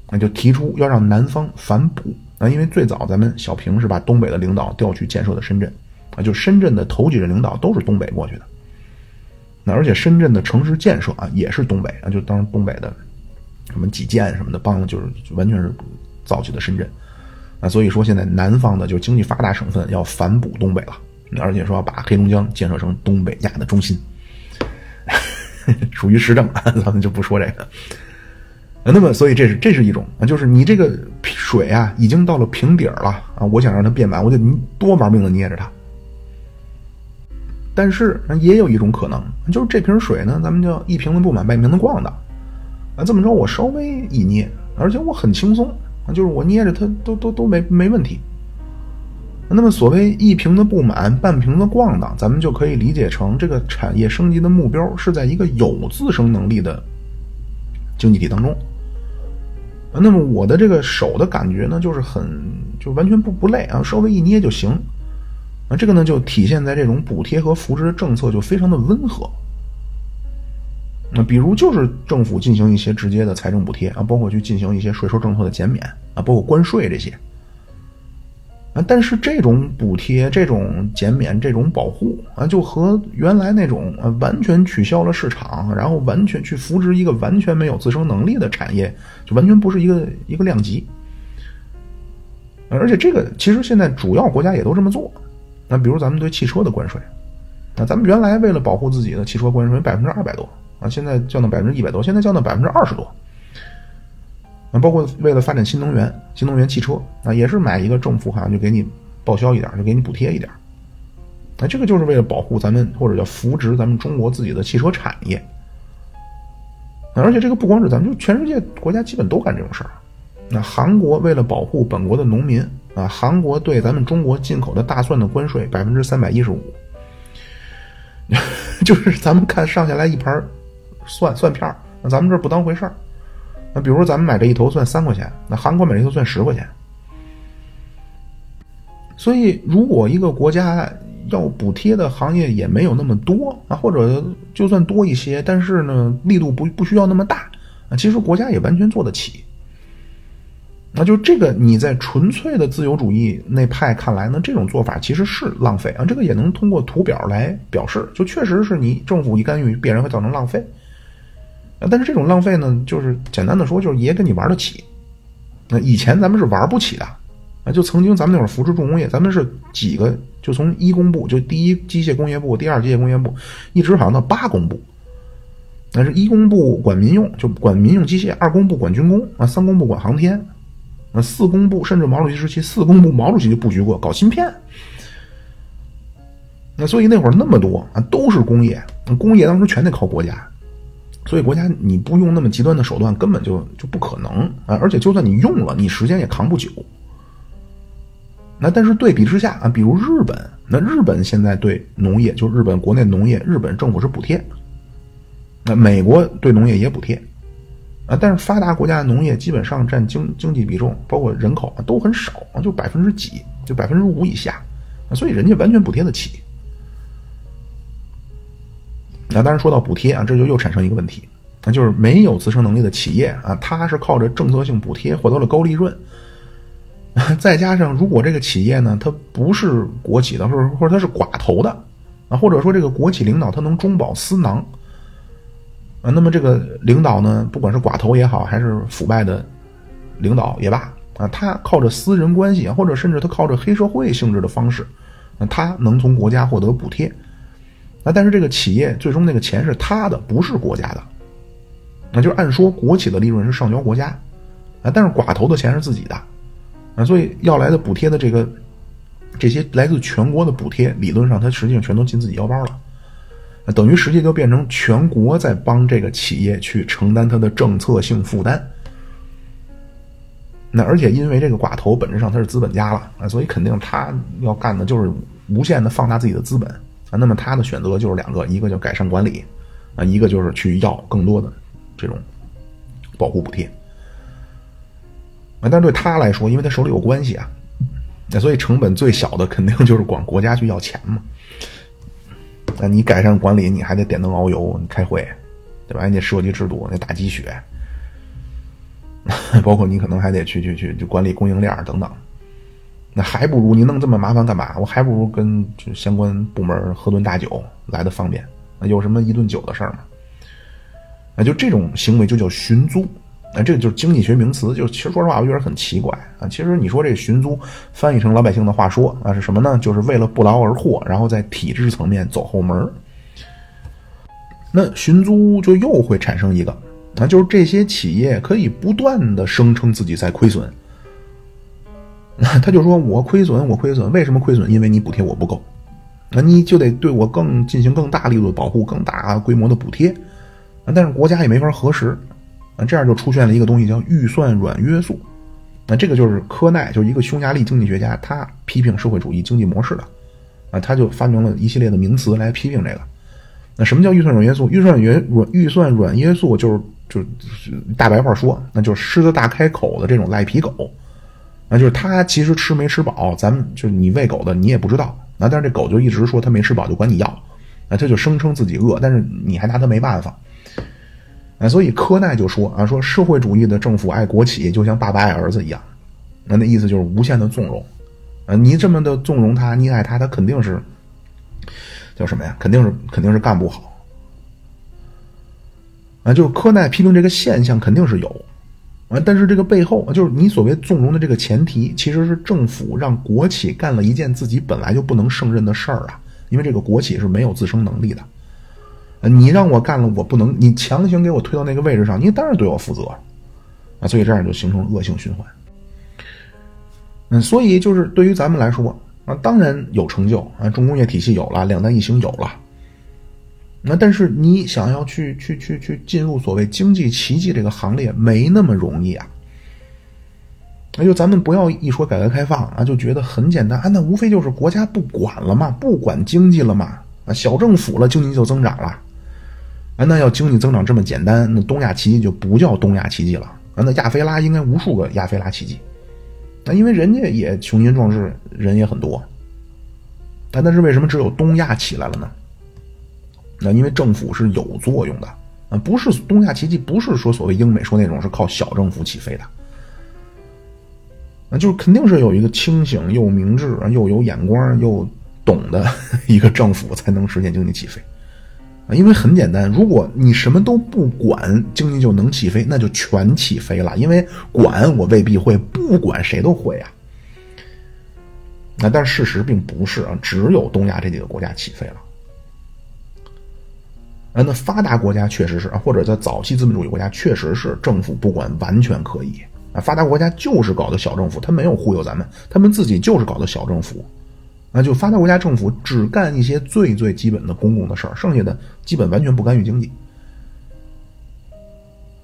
那就提出要让南方反哺。啊，因为最早咱们小平是把东北的领导调去建设的深圳。啊，就深圳的头几任领导都是东北过去的，那而且深圳的城市建设啊也是东北。啊，就当时东北的什么几建什么的帮，就是完全是造起的深圳。啊，所以说现在南方的就经济发达省份要反哺东北了，而且说要把黑龙江建设成东北亚的中心，属于实证，咱们就不说这个。那么所以这是这是一种啊，就是你这个水啊已经到了瓶底了啊，我想让它变满，我就多玩命的捏着它。但是也有一种可能，就是这瓶水呢，咱们叫一瓶子不满，半瓶子逛的。啊，这么着我稍微一捏，而且我很轻松，就是我捏着它都都都没没问题。那么所谓一瓶子不满，半瓶子逛荡，咱们就可以理解成这个产业升级的目标是在一个有自生能力的经济体当中。那么我的这个手的感觉呢，就是很就完全不不累啊，稍微一捏就行。那这个呢，就体现在这种补贴和扶持的政策就非常的温和。那比如就是政府进行一些直接的财政补贴啊，包括去进行一些税收政策的减免啊，包括关税这些啊。但是这种补贴、这种减免、这种保护啊，就和原来那种啊完全取消了市场，然后完全去扶植一个完全没有自生能力的产业，就完全不是一个一个量级。而且这个其实现在主要国家也都这么做。那比如咱们对汽车的关税，那咱们原来为了保护自己的汽车关税百分之二百多啊，现在降到百分之一百多，现在降到百分之二十多。啊，包括为了发展新能源、新能源汽车啊，也是买一个政府好像就给你报销一点，就给你补贴一点。那这个就是为了保护咱们或者叫扶植咱们中国自己的汽车产业。而且这个不光是咱们，就全世界国家基本都干这种事儿。那韩国为了保护本国的农民。啊，韩国对咱们中国进口的大蒜的关税百分之三百一十五，就是咱们看上下来一盘蒜蒜片那咱们这不当回事儿。那比如说咱们买这一头算三块钱，那韩国买这头算十块钱。所以，如果一个国家要补贴的行业也没有那么多啊，或者就算多一些，但是呢力度不不需要那么大啊，其实国家也完全做得起。那就这个，你在纯粹的自由主义那派看来呢，这种做法其实是浪费啊。这个也能通过图表来表示，就确实是你政府一干预，必然会造成浪费。但是这种浪费呢，就是简单的说，就是爷跟你玩得起。那以前咱们是玩不起的啊，就曾经咱们那会儿扶持重工业，咱们是几个，就从一工部，就第一机械工业部、第二机械工业部，一直好像到八工部。那是一工部管民用，就管民用机械；二工部管军工啊，三工部管航天。啊四工部甚至毛主席时期，四工部毛主席就布局过搞芯片。那所以那会儿那么多啊，都是工业，工业当时全得靠国家，所以国家你不用那么极端的手段，根本就就不可能啊！而且就算你用了，你时间也扛不久。那但是对比之下啊，比如日本，那日本现在对农业，就日本国内农业，日本政府是补贴。那美国对农业也补贴。啊，但是发达国家的农业基本上占经经济比重，包括人口啊，都很少，就百分之几，就百分之五以下，所以人家完全补贴得起。那当然说到补贴啊，这就又产生一个问题，那就是没有自身能力的企业啊，它是靠着政策性补贴获得了高利润，再加上如果这个企业呢，它不是国企的，或者或者它是寡头的啊，或者说这个国企领导他能中饱私囊。啊，那么这个领导呢，不管是寡头也好，还是腐败的领导也罢，啊，他靠着私人关系，或者甚至他靠着黑社会性质的方式，啊，他能从国家获得补贴。啊，但是这个企业最终那个钱是他的，不是国家的。那就是按说国企的利润是上交国家，啊，但是寡头的钱是自己的，啊，所以要来的补贴的这个这些来自全国的补贴，理论上它实际上全都进自己腰包了。等于实际就变成全国在帮这个企业去承担它的政策性负担。那而且因为这个寡头本质上他是资本家了啊，所以肯定他要干的就是无限的放大自己的资本那么他的选择就是两个，一个就改善管理啊，一个就是去要更多的这种保护补贴啊。但是对他来说，因为他手里有关系啊，那所以成本最小的肯定就是管国家去要钱嘛。那你改善管理，你还得点灯熬油，你开会，对吧？你得设计制度，那打鸡血。包括你可能还得去去去就管理供应链等等，那还不如你弄这么麻烦干嘛？我还不如跟就相关部门喝顿大酒来的方便。有什么一顿酒的事儿吗？那就这种行为就叫寻租。那这个就是经济学名词，就其实说实话我觉得很奇怪啊。其实你说这寻租翻译成老百姓的话说啊是什么呢？就是为了不劳而获，然后在体制层面走后门。那寻租就又会产生一个。那就是这些企业可以不断的声称自己在亏损，他就说我亏损，我亏损，为什么亏损？因为你补贴我不够，那你就得对我更进行更大力度的保护，更大规模的补贴，啊，但是国家也没法核实，啊，这样就出现了一个东西叫预算软约束，那这个就是科奈，就是一个匈牙利经济学家，他批评社会主义经济模式的，啊，他就发明了一系列的名词来批评这个。那什么叫预算软约束？预算软软预算软约束就是。就是大白话说，那就是狮子大开口的这种赖皮狗，那就是他其实吃没吃饱，咱们就是你喂狗的，你也不知道。那但是这狗就一直说他没吃饱，就管你要，那他就声称自己饿，但是你还拿他没办法。啊，所以科奈就说啊，说社会主义的政府爱国企，就像爸爸爱儿子一样。那那意思就是无限的纵容。啊，你这么的纵容他，你爱他，他肯定是叫什么呀？肯定是肯定是干不好。啊，就是科奈批评这个现象肯定是有，啊，但是这个背后就是你所谓纵容的这个前提，其实是政府让国企干了一件自己本来就不能胜任的事儿啊，因为这个国企是没有自生能力的，你让我干了，我不能，你强行给我推到那个位置上，你当然对我负责，啊，所以这样就形成恶性循环。嗯，所以就是对于咱们来说啊，当然有成就啊，重工业体系有了，两弹一星有了。那但是你想要去去去去进入所谓经济奇迹这个行列没那么容易啊！那就咱们不要一说改革开放啊，就觉得很简单啊，那无非就是国家不管了嘛，不管经济了嘛，啊小政府了，经济就增长了，啊那要经济增长这么简单，那东亚奇迹就不叫东亚奇迹了啊，那亚非拉应该无数个亚非拉奇迹，那因为人家也雄心壮志，人也很多，但但是为什么只有东亚起来了呢？那因为政府是有作用的啊，不是东亚奇迹，不是说所谓英美说那种是靠小政府起飞的，那就是肯定是有一个清醒又明智又有眼光又懂的 一个政府才能实现经济起飞啊。因为很简单，如果你什么都不管，经济就能起飞，那就全起飞了。因为管我未必会，不管谁都会啊。那但事实并不是啊，只有东亚这几个国家起飞了。啊，那发达国家确实是啊，或者在早期资本主义国家确实是政府不管完全可以啊。发达国家就是搞的小政府，他没有忽悠咱们，他们自己就是搞的小政府，啊，就发达国家政府只干一些最最基本的公共的事儿，剩下的基本完全不干预经济。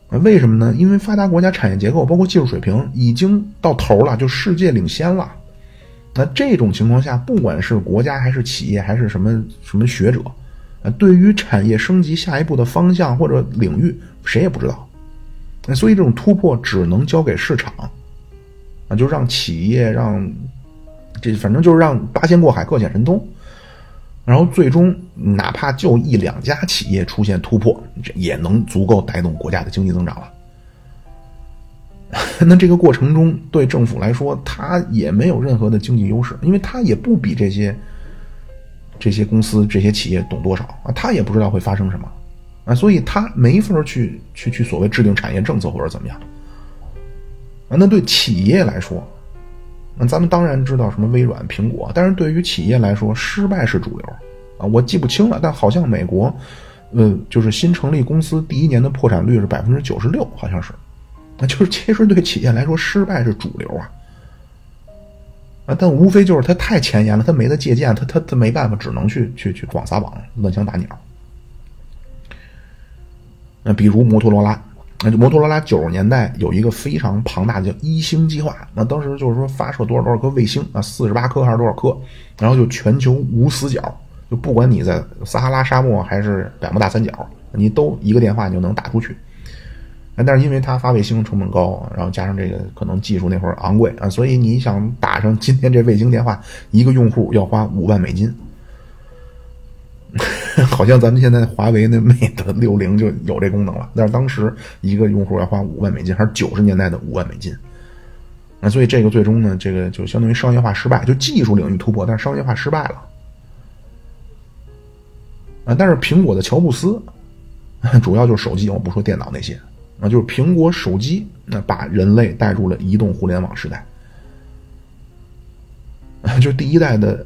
啊，为什么呢？因为发达国家产业结构包括技术水平已经到头了，就世界领先了。那这种情况下，不管是国家还是企业还是什么什么学者。啊，对于产业升级下一步的方向或者领域，谁也不知道。所以这种突破只能交给市场，啊，就让企业让这反正就是让八仙过海各显神通，然后最终哪怕就一两家企业出现突破，这也能足够带动国家的经济增长了。那这个过程中对政府来说，它也没有任何的经济优势，因为它也不比这些。这些公司、这些企业懂多少啊？他也不知道会发生什么啊，所以他没法去去去所谓制定产业政策或者怎么样啊。那对企业来说，那咱们当然知道什么微软、苹果，但是对于企业来说，失败是主流啊。我记不清了，但好像美国，呃，就是新成立公司第一年的破产率是百分之九十六，好像是，那就是其实对企业来说，失败是主流啊。但无非就是他太前沿了，他没得借鉴，他他他没办法，只能去去去广撒网，乱枪打鸟。那比如摩托罗拉，那摩托罗拉九十年代有一个非常庞大的叫一星计划，那当时就是说发射多少多少颗卫星啊，四十八颗还是多少颗，然后就全球无死角，就不管你在撒哈拉沙漠还是百慕大三角，你都一个电话就能打出去。但是因为它发卫星成本高，然后加上这个可能技术那会儿昂贵啊，所以你想打上今天这卫星电话，一个用户要花五万美金。好像咱们现在华为那 Mate 六零就有这功能了，但是当时一个用户要花五万美金，还是九十年代的五万美金。那所以这个最终呢，这个就相当于商业化失败，就技术领域突破，但是商业化失败了。啊，但是苹果的乔布斯，主要就是手机，我不说电脑那些。啊，就是苹果手机，那把人类带入了移动互联网时代。就第一代的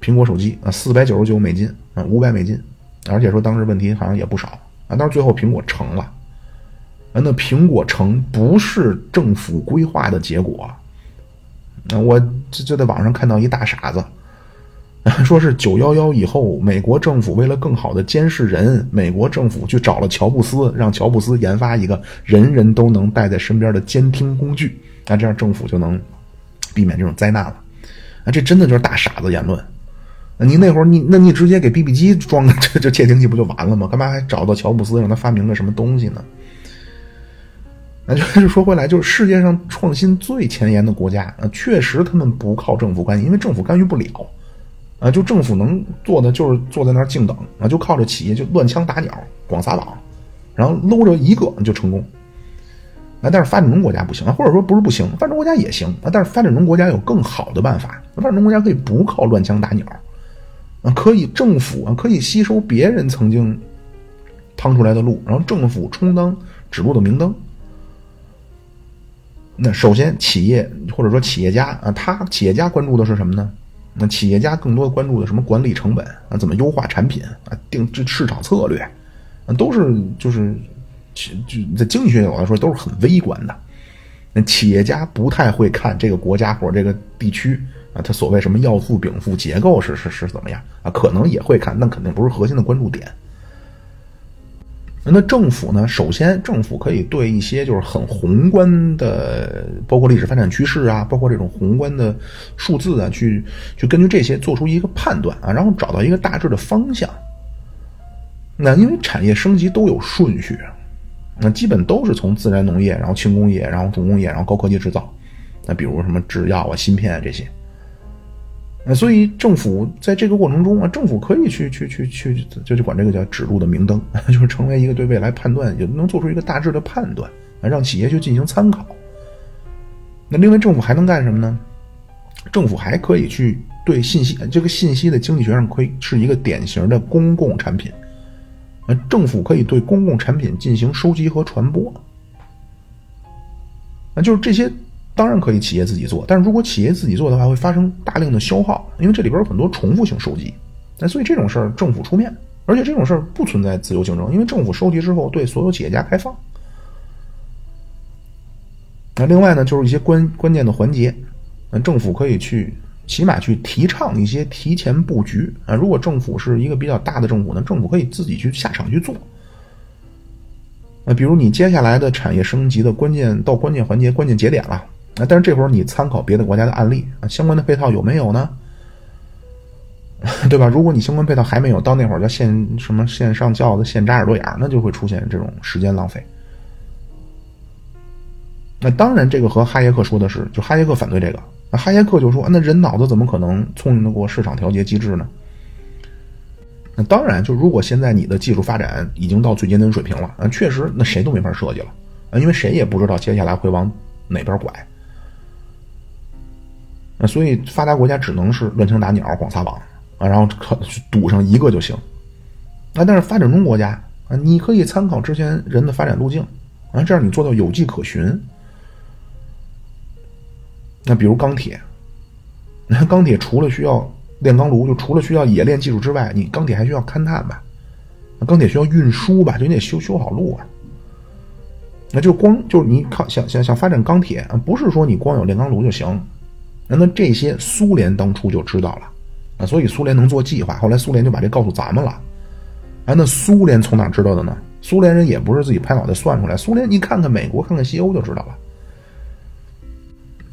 苹果手机啊，四百九十九美金啊，五百美金，而且说当时问题好像也不少啊。但是最后苹果成了，啊，那苹果成不是政府规划的结果。啊，我就就在网上看到一大傻子。说是九幺幺以后，美国政府为了更好的监视人，美国政府去找了乔布斯，让乔布斯研发一个人人都能带在身边的监听工具，那这样政府就能避免这种灾难了。啊，这真的就是大傻子言论。你那会儿你那你直接给 BB 机装个 这这窃听器不就完了吗？干嘛还找到乔布斯让他发明个什么东西呢？那就是说回来，就是世界上创新最前沿的国家啊，确实他们不靠政府干预，因为政府干预不了。啊，就政府能做的就是坐在那儿静等啊，就靠着企业就乱枪打鸟，广撒网，然后搂着一个就成功。啊，但是发展中国家不行啊，或者说不是不行，发展中国家也行啊，但是发展中国家有更好的办法，发展中国家可以不靠乱枪打鸟，啊，可以政府啊可以吸收别人曾经趟出来的路，然后政府充当指路的明灯。那首先企业或者说企业家啊，他企业家关注的是什么呢？那企业家更多关注的什么管理成本啊，怎么优化产品啊，定制市场策略，啊，都是就是就在经济学角度来说都是很微观的。那企业家不太会看这个国家或者这个地区啊，他所谓什么要素禀赋结构是是是怎么样啊？可能也会看，那肯定不是核心的关注点。那政府呢？首先，政府可以对一些就是很宏观的，包括历史发展趋势啊，包括这种宏观的数字啊，去去根据这些做出一个判断啊，然后找到一个大致的方向。那因为产业升级都有顺序，那基本都是从自然农业，然后轻工业，然后重工业，然后高科技制造。那比如什么制药啊、芯片啊这些。啊所以政府在这个过程中啊，政府可以去去去去，就就管这个叫指路的明灯，就是成为一个对未来判断，也能做出一个大致的判断，让企业去进行参考。那另外，政府还能干什么呢？政府还可以去对信息，这个信息的经济学上可以是一个典型的公共产品。呃，政府可以对公共产品进行收集和传播。那就是这些。当然可以企业自己做，但是如果企业自己做的话，会发生大量的消耗，因为这里边有很多重复性收集。那所以这种事儿政府出面，而且这种事儿不存在自由竞争，因为政府收集之后对所有企业家开放。那另外呢，就是一些关关键的环节，那政府可以去起码去提倡一些提前布局啊。如果政府是一个比较大的政府呢，政府可以自己去下场去做。那比如你接下来的产业升级的关键到关键环节、关键节点了。啊，但是这会儿你参考别的国家的案例啊，相关的配套有没有呢？对吧？如果你相关配套还没有，到那会儿叫线什么线上轿子线扎耳朵眼儿，那就会出现这种时间浪费。那当然，这个和哈耶克说的是，就哈耶克反对这个。那哈耶克就说，那人脑子怎么可能聪明得过市场调节机制呢？那当然，就如果现在你的技术发展已经到最尖端水平了，啊，确实，那谁都没法设计了啊，因为谁也不知道接下来会往哪边拐。所以发达国家只能是乱枪打鸟、广撒网啊，然后可堵上一个就行。啊，但是发展中国家啊，你可以参考之前人的发展路径啊，这样你做到有迹可循。那比如钢铁，那钢铁除了需要炼钢炉，就除了需要冶炼技术之外，你钢铁还需要勘探吧？钢铁需要运输吧？就你得修修好路啊。那就光就是你靠想想想发展钢铁，不是说你光有炼钢炉就行。那那这些苏联当初就知道了，啊，所以苏联能做计划。后来苏联就把这告诉咱们了，啊，那苏联从哪知道的呢？苏联人也不是自己拍脑袋算出来，苏联你看看美国，看看西欧就知道了。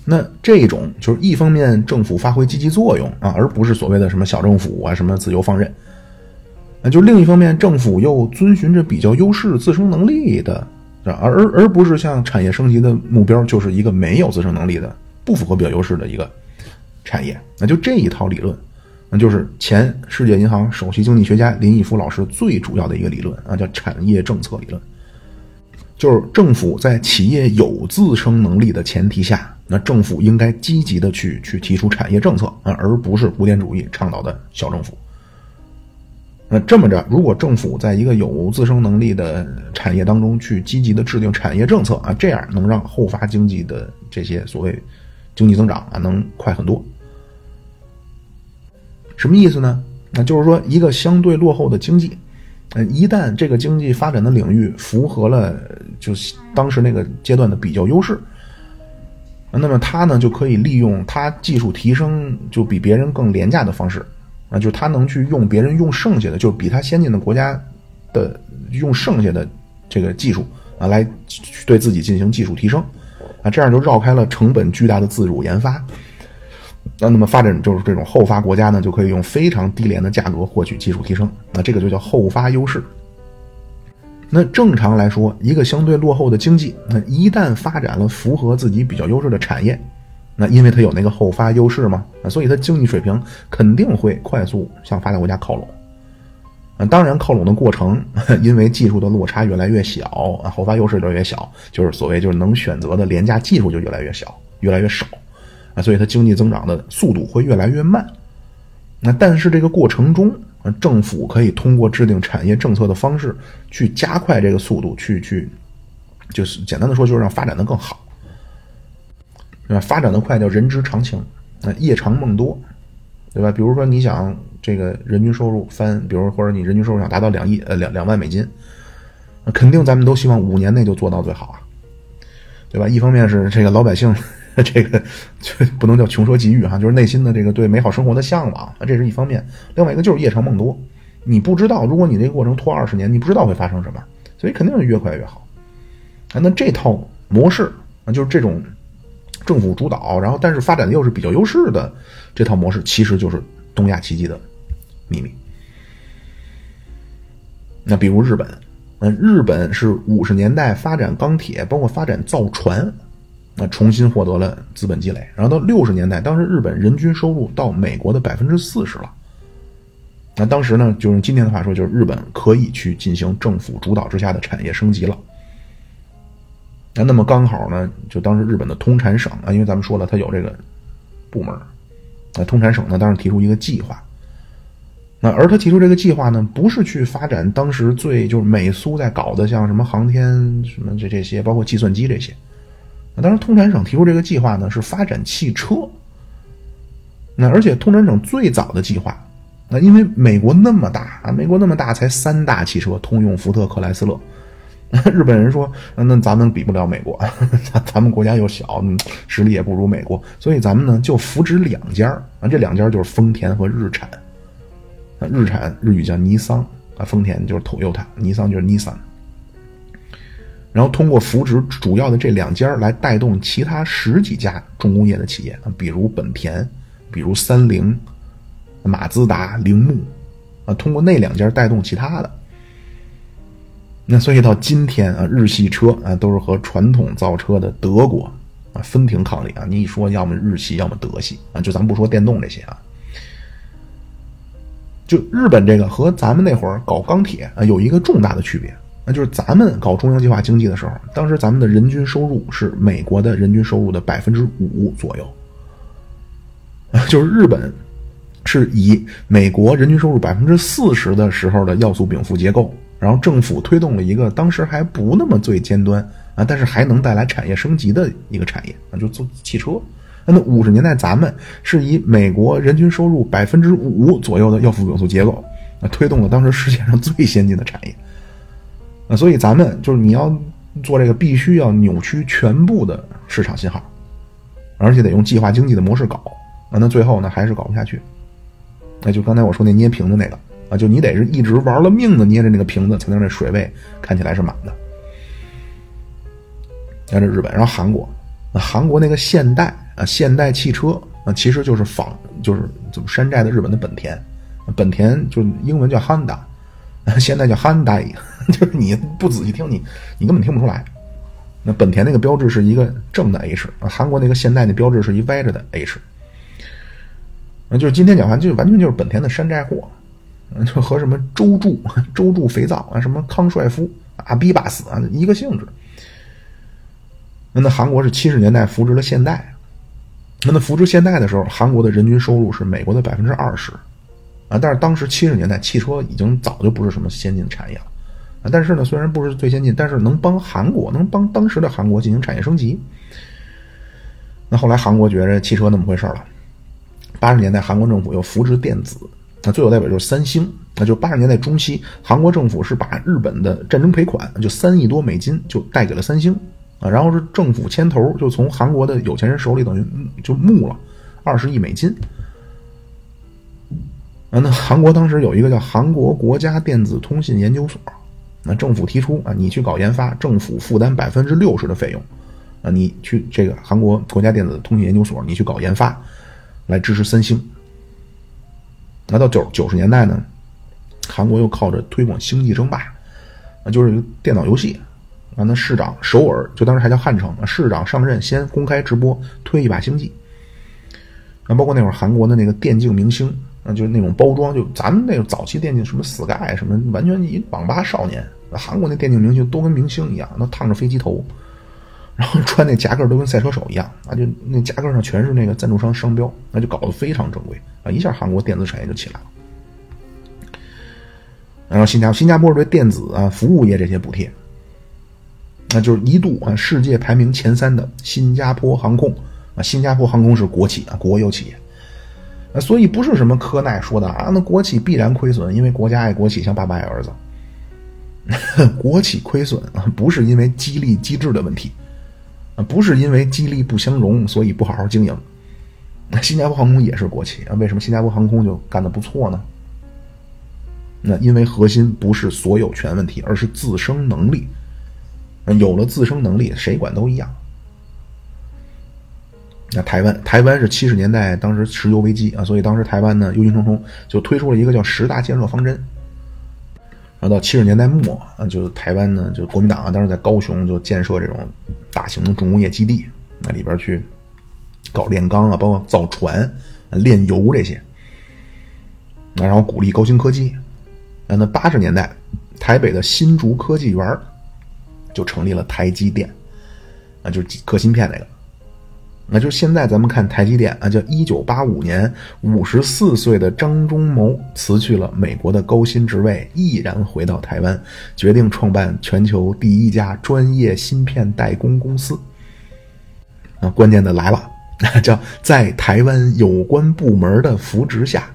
那这种就是一方面政府发挥积极作用啊，而不是所谓的什么小政府啊，什么自由放任。啊，就另一方面，政府又遵循着比较优势、自生能力的，而而而不是像产业升级的目标，就是一个没有自生能力的、不符合比较优势的一个产业。那就这一套理论。那就是前世界银行首席经济学家林毅夫老师最主要的一个理论啊，叫产业政策理论。就是政府在企业有自生能力的前提下，那政府应该积极的去去提出产业政策啊，而不是古典主义倡导的小政府。那这么着，如果政府在一个有自生能力的产业当中去积极的制定产业政策啊，这样能让后发经济的这些所谓经济增长啊，能快很多。什么意思呢？那就是说，一个相对落后的经济，呃，一旦这个经济发展的领域符合了就当时那个阶段的比较优势，那么它呢就可以利用它技术提升就比别人更廉价的方式，啊，就是它能去用别人用剩下的，就是比它先进的国家的用剩下的这个技术啊，来对自己进行技术提升，啊，这样就绕开了成本巨大的自主研发。那那么发展就是这种后发国家呢，就可以用非常低廉的价格获取技术提升，那这个就叫后发优势。那正常来说，一个相对落后的经济，那一旦发展了符合自己比较优势的产业，那因为它有那个后发优势嘛，啊，所以它经济水平肯定会快速向发达国家靠拢。当然靠拢的过程，因为技术的落差越来越小，啊，后发优势越来越小，就是所谓就是能选择的廉价技术就越来越小，越来越少。啊，所以它经济增长的速度会越来越慢。那但是这个过程中，政府可以通过制定产业政策的方式去加快这个速度，去去，就是简单的说，就是让发展的更好。对吧？发展的快叫人之常情，那夜长梦多，对吧？比如说你想这个人均收入翻，比如或者你人均收入想达到两亿呃两两万美金，肯定咱们都希望五年内就做到最好啊，对吧？一方面是这个老百姓。这个就不能叫穷奢极欲哈，就是内心的这个对美好生活的向往啊，这是一方面。另外一个就是夜长梦多，你不知道，如果你这个过程拖二十年，你不知道会发生什么，所以肯定是越快越好。啊，那这套模式啊，就是这种政府主导，然后但是发展的又是比较优势的这套模式，其实就是东亚奇迹的秘密。那比如日本，嗯，日本是五十年代发展钢铁，包括发展造船。那重新获得了资本积累，然后到六十年代，当时日本人均收入到美国的百分之四十了。那当时呢，就用今天的话说，就是日本可以去进行政府主导之下的产业升级了。那那么刚好呢，就当时日本的通产省啊，因为咱们说了，它有这个部门，那通产省呢，当时提出一个计划。那而他提出这个计划呢，不是去发展当时最就是美苏在搞的，像什么航天什么这这些，包括计算机这些。那当时通产省提出这个计划呢，是发展汽车。那而且通产省最早的计划，那因为美国那么大啊，美国那么大才三大汽车，通用、福特、克莱斯勒。日本人说，那咱们比不了美国，咱咱们国家又小，实力也不如美国，所以咱们呢就扶植两家啊，这两家就是丰田和日产。日产日语叫尼桑啊，丰田就是 Toyota，尼桑就是 Nissan。然后通过扶植主要的这两家来带动其他十几家重工业的企业啊，比如本田，比如三菱、马自达、铃木，啊，通过那两家带动其他的。那所以到今天啊，日系车啊都是和传统造车的德国啊分庭抗礼啊。你一说要么日系，要么德系啊，就咱不说电动这些啊，就日本这个和咱们那会儿搞钢铁啊有一个重大的区别。那就是咱们搞中央计划经济的时候，当时咱们的人均收入是美国的人均收入的百分之五左右。就是日本是以美国人均收入百分之四十的时候的要素禀赋结构，然后政府推动了一个当时还不那么最尖端啊，但是还能带来产业升级的一个产业啊，就做汽车。那五十年代咱们是以美国人均收入百分之五左右的要素禀赋结构啊，推动了当时世界上最先进的产业。啊所以咱们就是你要做这个，必须要扭曲全部的市场信号，而且得用计划经济的模式搞啊。那最后呢，还是搞不下去。那就刚才我说那捏瓶的那个啊，就你得是一直玩了命的捏着那个瓶子，才能让这水位看起来是满的。你看这日本，然后韩国，那韩国那个现代啊，现代汽车啊，其实就是仿，就是怎么山寨的日本的本田，本田就英文叫 Honda，现在叫 Hyundai，就是你不仔细听，你你根本听不出来。那本田那个标志是一个正的 H，韩国那个现代那标志是一歪着的 H。那就是今天讲话，就完全就是本田的山寨货，就和什么周助、周助肥皂啊，什么康帅夫、啊比巴斯啊一个性质。那那韩国是七十年代扶植了现代，那那扶植现代的时候，韩国的人均收入是美国的百分之二十，啊，但是当时七十年代汽车已经早就不是什么先进产业了。啊，但是呢，虽然不是最先进，但是能帮韩国，能帮当时的韩国进行产业升级。那后来韩国觉着汽车那么回事了，八十年代韩国政府又扶植电子，那最有代表就是三星。那就八十年代中期，韩国政府是把日本的战争赔款就三亿多美金就贷给了三星啊，然后是政府牵头，就从韩国的有钱人手里等于就募了二十亿美金。啊，那韩国当时有一个叫韩国国家电子通信研究所。那政府提出啊，你去搞研发，政府负担百分之六十的费用，啊，你去这个韩国国家电子通信研究所，你去搞研发，来支持三星。那到九九十年代呢，韩国又靠着推广星际争霸，啊，就是一个电脑游戏，啊，那市长首尔就当时还叫汉城，市长上任先公开直播推一把星际，那，包括那会儿韩国的那个电竞明星。啊，就是那种包装，就咱们那个早期电竞什么 Sky 什么，完全一网吧少年。韩国那电竞明星都跟明星一样，那烫着飞机头，然后穿那夹克都跟赛车手一样啊，就那夹克上全是那个赞助商商标，那就搞得非常正规啊，一下韩国电子产业就起来了。然后新加新加坡对电子啊服务业这些补贴，那就是一度啊世界排名前三的新加坡航空啊，新加坡航空是国企啊国有企业。啊所以不是什么科奈说的啊，那国企必然亏损，因为国家爱国企，像爸爸爱儿子。国企亏损啊，不是因为激励机制的问题，不是因为激励不相容，所以不好好经营。那新加坡航空也是国企啊，为什么新加坡航空就干得不错呢？那因为核心不是所有权问题，而是自生能力。有了自生能力，谁管都一样。那台湾，台湾是七十年代当时石油危机啊，所以当时台湾呢忧心忡忡，就推出了一个叫十大建设方针。然后到七十年代末啊，就是台湾呢，就是国民党啊，当时在高雄就建设这种大型的重工业基地，那里边去搞炼钢啊，包括造船、炼油这些。那然后鼓励高新科技。那那八十年代，台北的新竹科技园就成立了台积电，啊，就是刻芯片那个。那就现在咱们看台积电啊，叫一九八五年，五十四岁的张忠谋辞去了美国的高薪职位，毅然回到台湾，决定创办全球第一家专业芯片代工公司。啊，关键的来了，那 叫在台湾有关部门的扶植下，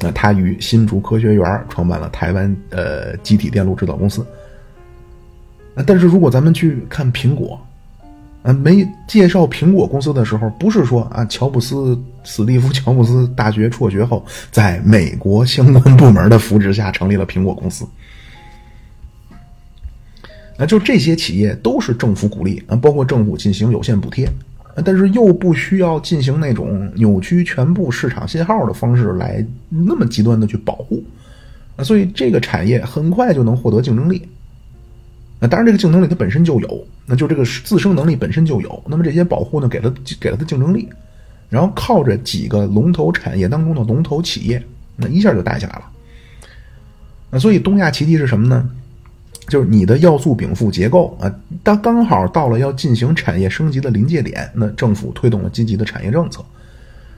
那他与新竹科学园创办了台湾呃机体电路制造公司。但是如果咱们去看苹果。啊，没介绍苹果公司的时候，不是说啊，乔布斯、史蒂夫·乔布斯大学辍学后，在美国相关部门的扶持下成立了苹果公司。那，就这些企业都是政府鼓励啊，包括政府进行有限补贴，但是又不需要进行那种扭曲全部市场信号的方式来那么极端的去保护，啊，所以这个产业很快就能获得竞争力。那当然，这个竞争力它本身就有，那就这个自身能力本身就有。那么这些保护呢，给了给了它竞争力，然后靠着几个龙头产业当中的龙头企业，那一下就带起来了。那所以东亚奇迹是什么呢？就是你的要素禀赋结构啊，它刚好到了要进行产业升级的临界点，那政府推动了积极的产业政策。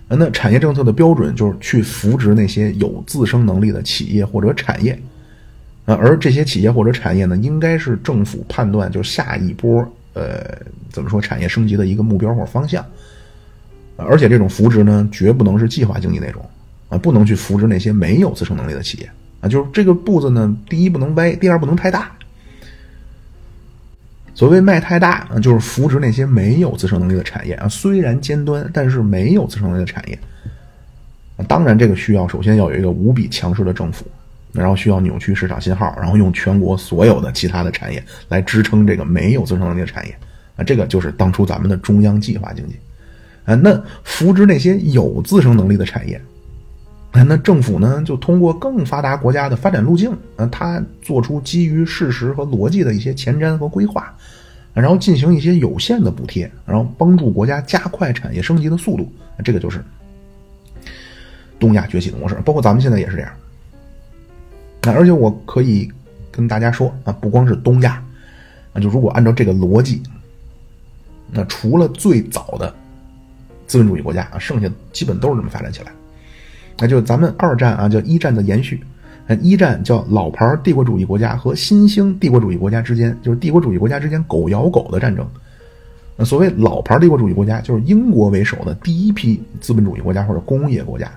那产业政策的标准就是去扶植那些有自身能力的企业或者产业。啊，而这些企业或者产业呢，应该是政府判断就下一波呃怎么说产业升级的一个目标或方向。而且这种扶植呢，绝不能是计划经济那种啊，不能去扶植那些没有自身能力的企业啊。就是这个步子呢，第一不能歪，第二不能太大。所谓迈太大啊，就是扶植那些没有自身能力的产业啊，虽然尖端，但是没有自身能力的产业。当然，这个需要首先要有一个无比强势的政府。然后需要扭曲市场信号，然后用全国所有的其他的产业来支撑这个没有自生能力的产业啊，这个就是当初咱们的中央计划经济啊。那扶植那些有自生能力的产业。那政府呢，就通过更发达国家的发展路径，啊，它做出基于事实和逻辑的一些前瞻和规划，然后进行一些有限的补贴，然后帮助国家加快产业升级的速度。这个就是东亚崛起的模式，包括咱们现在也是这样。那而且我可以跟大家说啊，不光是东亚，啊，就如果按照这个逻辑，那除了最早的资本主义国家啊，剩下基本都是这么发展起来。那就咱们二战啊，叫一战的延续。一战叫老牌帝国主义国家和新兴帝国主义国家之间，就是帝国主义国家之间狗咬狗的战争。那所谓老牌帝国主义国家，就是英国为首的第一批资本主义国家或者工业国家。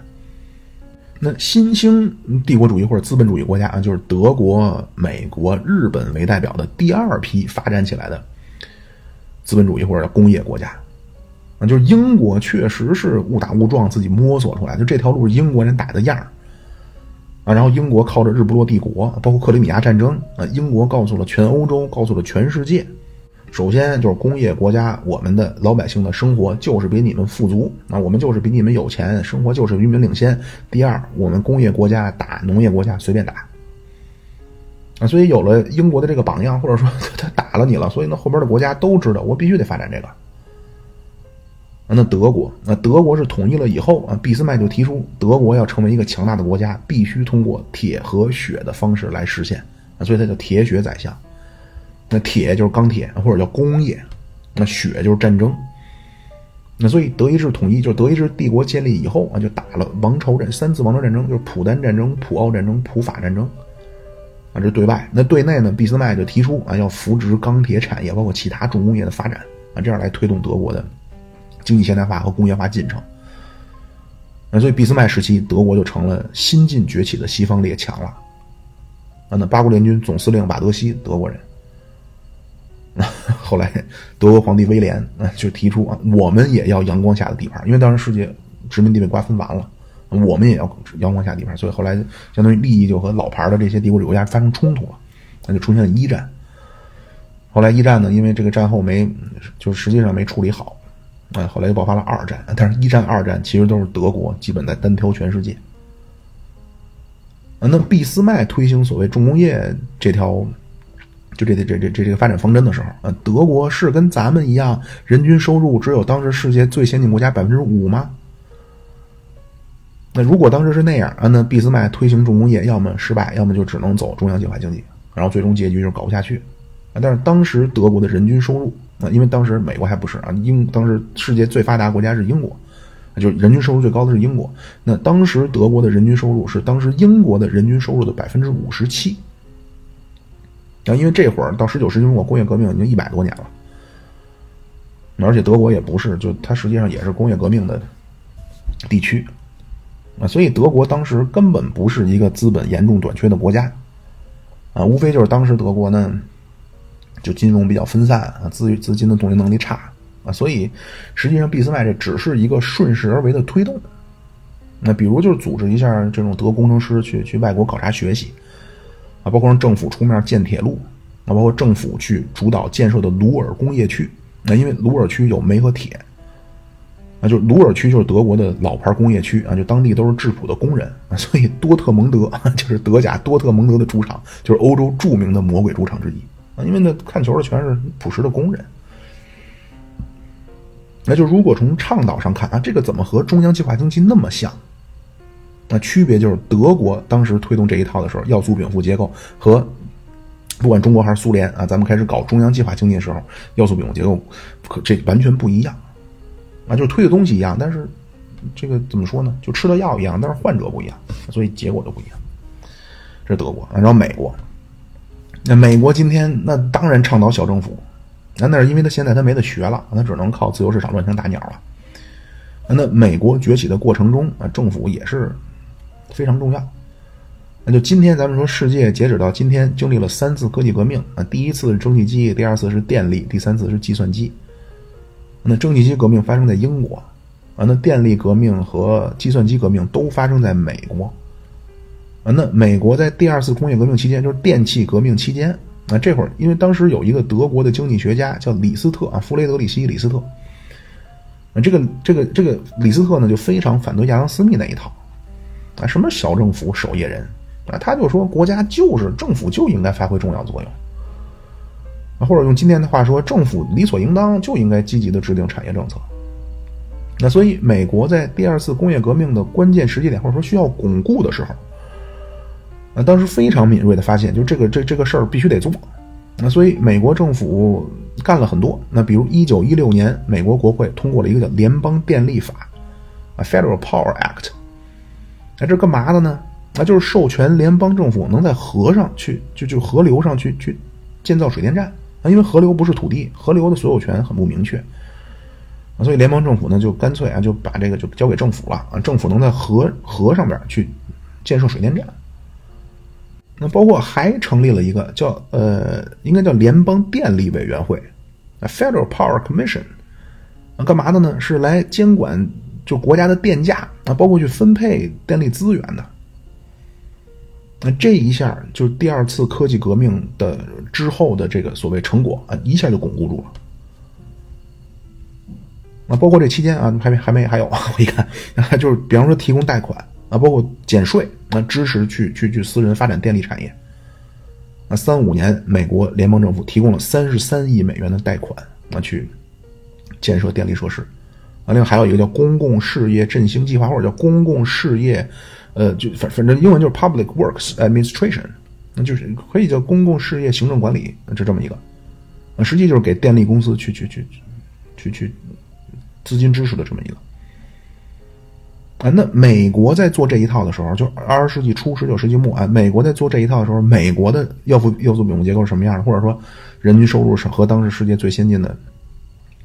那新兴帝国主义或者资本主义国家啊，就是德国、美国、日本为代表的第二批发展起来的资本主义或者工业国家。啊，就是英国确实是误打误撞自己摸索出来，就这条路是英国人打的样儿啊。然后英国靠着日不落帝国，包括克里米亚战争啊，英国告诉了全欧洲，告诉了全世界，首先就是工业国家，我们的老百姓的生活就是比你们富足，啊，我们就是比你们有钱，生活就是与民领先。第二，我们工业国家打农业国家随便打啊，所以有了英国的这个榜样，或者说他打了你了，所以呢后边的国家都知道，我必须得发展这个。那德国，那德国是统一了以后啊，俾斯麦就提出，德国要成为一个强大的国家，必须通过铁和血的方式来实现啊，所以它叫铁血宰相。那铁就是钢铁，或者叫工业，那血就是战争。那所以德意志统一，就是德意志帝国建立以后啊，就打了王朝战三次王朝战争，就是普丹战争、普奥战争、普法战争啊，这对外。那对内呢，俾斯麦就提出啊，要扶植钢铁产业，包括其他重工业的发展啊，这样来推动德国的。经济现代化和工业化进程，那所以俾斯麦时期，德国就成了新晋崛起的西方列强了。啊，那八国联军总司令瓦德西，德国人。后来，德国皇帝威廉啊就提出啊，我们也要阳光下的地盘，因为当时世界殖民地被瓜分完了，我们也要阳光下地盘，所以后来相当于利益就和老牌的这些帝国主义国家发生冲突了，那就出现了一战。后来一战呢，因为这个战后没，就实际上没处理好。啊，后来又爆发了二战，但是一战、二战其实都是德国基本在单挑全世界。啊，那俾斯麦推行所谓重工业这条，就这这这这这个发展方针的时候，啊，德国是跟咱们一样，人均收入只有当时世界最先进国家百分之五吗？那如果当时是那样啊，那俾斯麦推行重工业，要么失败，要么就只能走中央计划经济，然后最终结局就是搞不下去。啊，但是当时德国的人均收入。啊，因为当时美国还不是啊，英当时世界最发达国家是英国，就人均收入最高的是英国。那当时德国的人均收入是当时英国的人均收入的百分之五十七。啊，因为这会儿到十九世纪末工业革命已经一百多年了，而且德国也不是，就它实际上也是工业革命的地区啊，所以德国当时根本不是一个资本严重短缺的国家啊，无非就是当时德国呢。就金融比较分散啊，资资金的动员能力差啊，所以实际上俾斯麦这只是一个顺势而为的推动。那比如就是组织一下这种德工程师去去外国考察学习啊，包括让政府出面建铁路啊，包括政府去主导建设的鲁尔工业区。那因为鲁尔区有煤和铁啊，就鲁尔区就是德国的老牌工业区啊，就当地都是质朴的工人，所以多特蒙德就是德甲多特蒙德的主场，就是欧洲著名的魔鬼主场之一。啊，因为那看球的全是朴实的工人，那就如果从倡导上看啊，这个怎么和中央计划经济那么像？那区别就是德国当时推动这一套的时候，要素禀赋结构和不管中国还是苏联啊，咱们开始搞中央计划经济的时候，要素禀赋结构可这完全不一样啊，就是推的东西一样，但是这个怎么说呢？就吃的药一样，但是患者不一样，所以结果就不一样。这是德国，然后美国。那美国今天那当然倡导小政府，那那是因为他现在他没得学了，他只能靠自由市场乱枪打鸟了。那美国崛起的过程中啊，政府也是非常重要。那就今天咱们说，世界截止到今天经历了三次科技革命啊，第一次是蒸汽机，第二次是电力，第三次是计算机。那蒸汽机革命发生在英国啊，那电力革命和计算机革命都发生在美国。啊，那美国在第二次工业革命期间，就是电气革命期间，啊，这会儿因为当时有一个德国的经济学家叫李斯特啊，弗雷德里希·李斯特，啊，这个这个这个李斯特呢就非常反对亚当·斯密那一套，啊，什么小政府守夜人，啊，他就说国家就是政府就应该发挥重要作用，啊，或者用今天的话说，政府理所应当就应该积极的制定产业政策。那所以美国在第二次工业革命的关键时间点，或者说需要巩固的时候。啊当时非常敏锐的发现，就这个这这个事儿必须得做，那所以美国政府干了很多。那比如一九一六年，美国国会通过了一个叫《联邦电力法》，啊，Federal Power Act。那这干嘛的呢？那就是授权联邦政府能在河上去就就河流上去去建造水电站啊，因为河流不是土地，河流的所有权很不明确啊，所以联邦政府呢就干脆啊就把这个就交给政府了啊，政府能在河河上边去建设水电站。那包括还成立了一个叫呃，应该叫联邦电力委员会，啊，Federal Power Commission，啊，干嘛的呢？是来监管就国家的电价啊，包括去分配电力资源的。那这一下就是第二次科技革命的之后的这个所谓成果啊，一下就巩固住了。啊，包括这期间啊，还没还没还有，我一看，就是比方说提供贷款。啊，包括减税，那支持去去去私人发展电力产业。那三五年，美国联邦政府提供了三十三亿美元的贷款，啊，去建设电力设施。啊，另外还有一个叫公共事业振兴计划，或者叫公共事业，呃，就反反正英文就是 Public Works Administration，那就是可以叫公共事业行政管理，就这么一个。啊，实际就是给电力公司去去去去去资金支持的这么一个。啊，那美国在做这一套的时候，就二十世纪初、十九世纪末啊，美国在做这一套的时候，美国的要素要素比重结构是什么样的？或者说，人均收入是和当时世界最先进的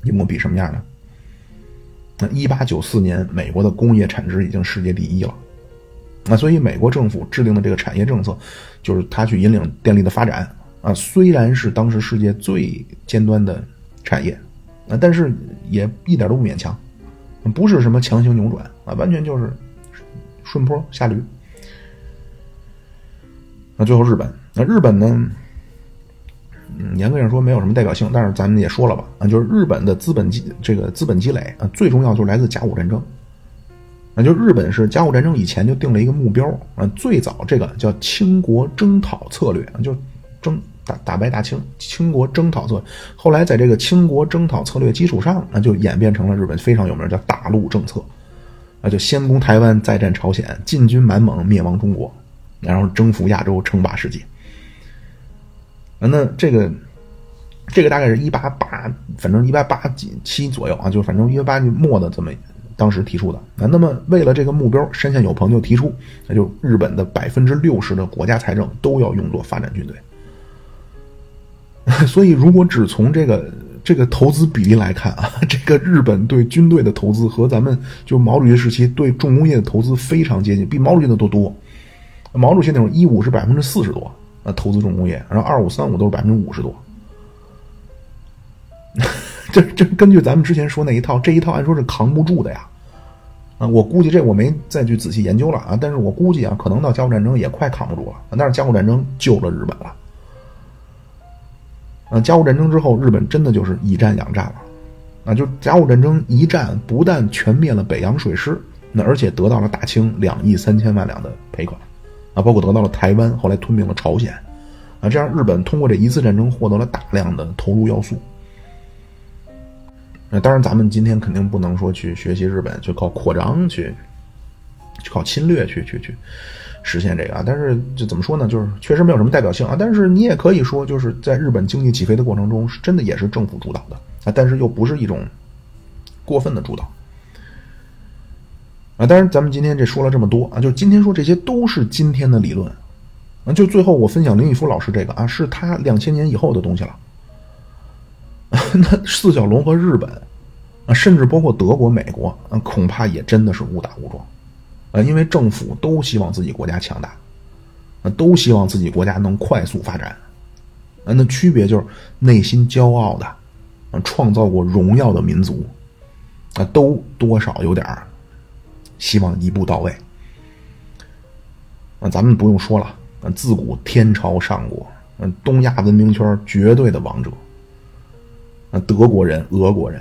一模比什么样的？那一八九四年，美国的工业产值已经世界第一了。那所以，美国政府制定的这个产业政策，就是他去引领电力的发展啊。虽然是当时世界最尖端的产业啊，但是也一点都不勉强。不是什么强行扭转啊，完全就是顺坡下驴。那最后日本，那日本呢？嗯，严格上说没有什么代表性，但是咱们也说了吧，啊，就是日本的资本积这个资本积累啊，最重要就是来自甲午战争。啊就日本是甲午战争以前就定了一个目标啊，最早这个叫清国征讨策略就征。打打败大清，清国征讨策，后来在这个清国征讨策略基础上，那就演变成了日本非常有名叫大陆政策，啊，就先攻台湾，再战朝鲜，进军满蒙，灭亡中国，然后征服亚洲，称霸世界。啊，那这个这个大概是一八八，反正一八八几七左右啊，就反正一八八末的这么当时提出的。啊，那么为了这个目标，山县有朋就提出，那就日本的百分之六十的国家财政都要用作发展军队。所以，如果只从这个这个投资比例来看啊，这个日本对军队的投资和咱们就毛主席时期对重工业的投资非常接近，比毛主席的都多。毛主席那种一五是百分之四十多啊，投资重工业，然后二五三五都是百分之五十多。这这根据咱们之前说那一套，这一套按说是扛不住的呀。啊，我估计这我没再去仔细研究了啊，但是我估计啊，可能到甲午战争也快扛不住了。但是甲午战争救了日本了。啊，甲午战争之后，日本真的就是以战养战了。啊，就甲午战争一战，不但全灭了北洋水师，那而且得到了大清两亿三千万两的赔款，啊，包括得到了台湾，后来吞并了朝鲜，啊，这样日本通过这一次战争获得了大量的投入要素。那当然，咱们今天肯定不能说去学习日本，去靠扩张去，去靠侵略去去去。实现这个啊，但是就怎么说呢？就是确实没有什么代表性啊。但是你也可以说，就是在日本经济起飞的过程中，是真的也是政府主导的啊，但是又不是一种过分的主导啊。当然，咱们今天这说了这么多啊，就今天说这些都是今天的理论啊。就最后我分享林毅夫老师这个啊，是他两千年以后的东西了。那四小龙和日本啊，甚至包括德国、美国啊，恐怕也真的是误打误撞。啊，因为政府都希望自己国家强大，啊，都希望自己国家能快速发展，啊，那区别就是内心骄傲的，啊，创造过荣耀的民族，啊，都多少有点希望一步到位。啊，咱们不用说了，自古天朝上国，嗯，东亚文明圈绝对的王者。德国人、俄国人，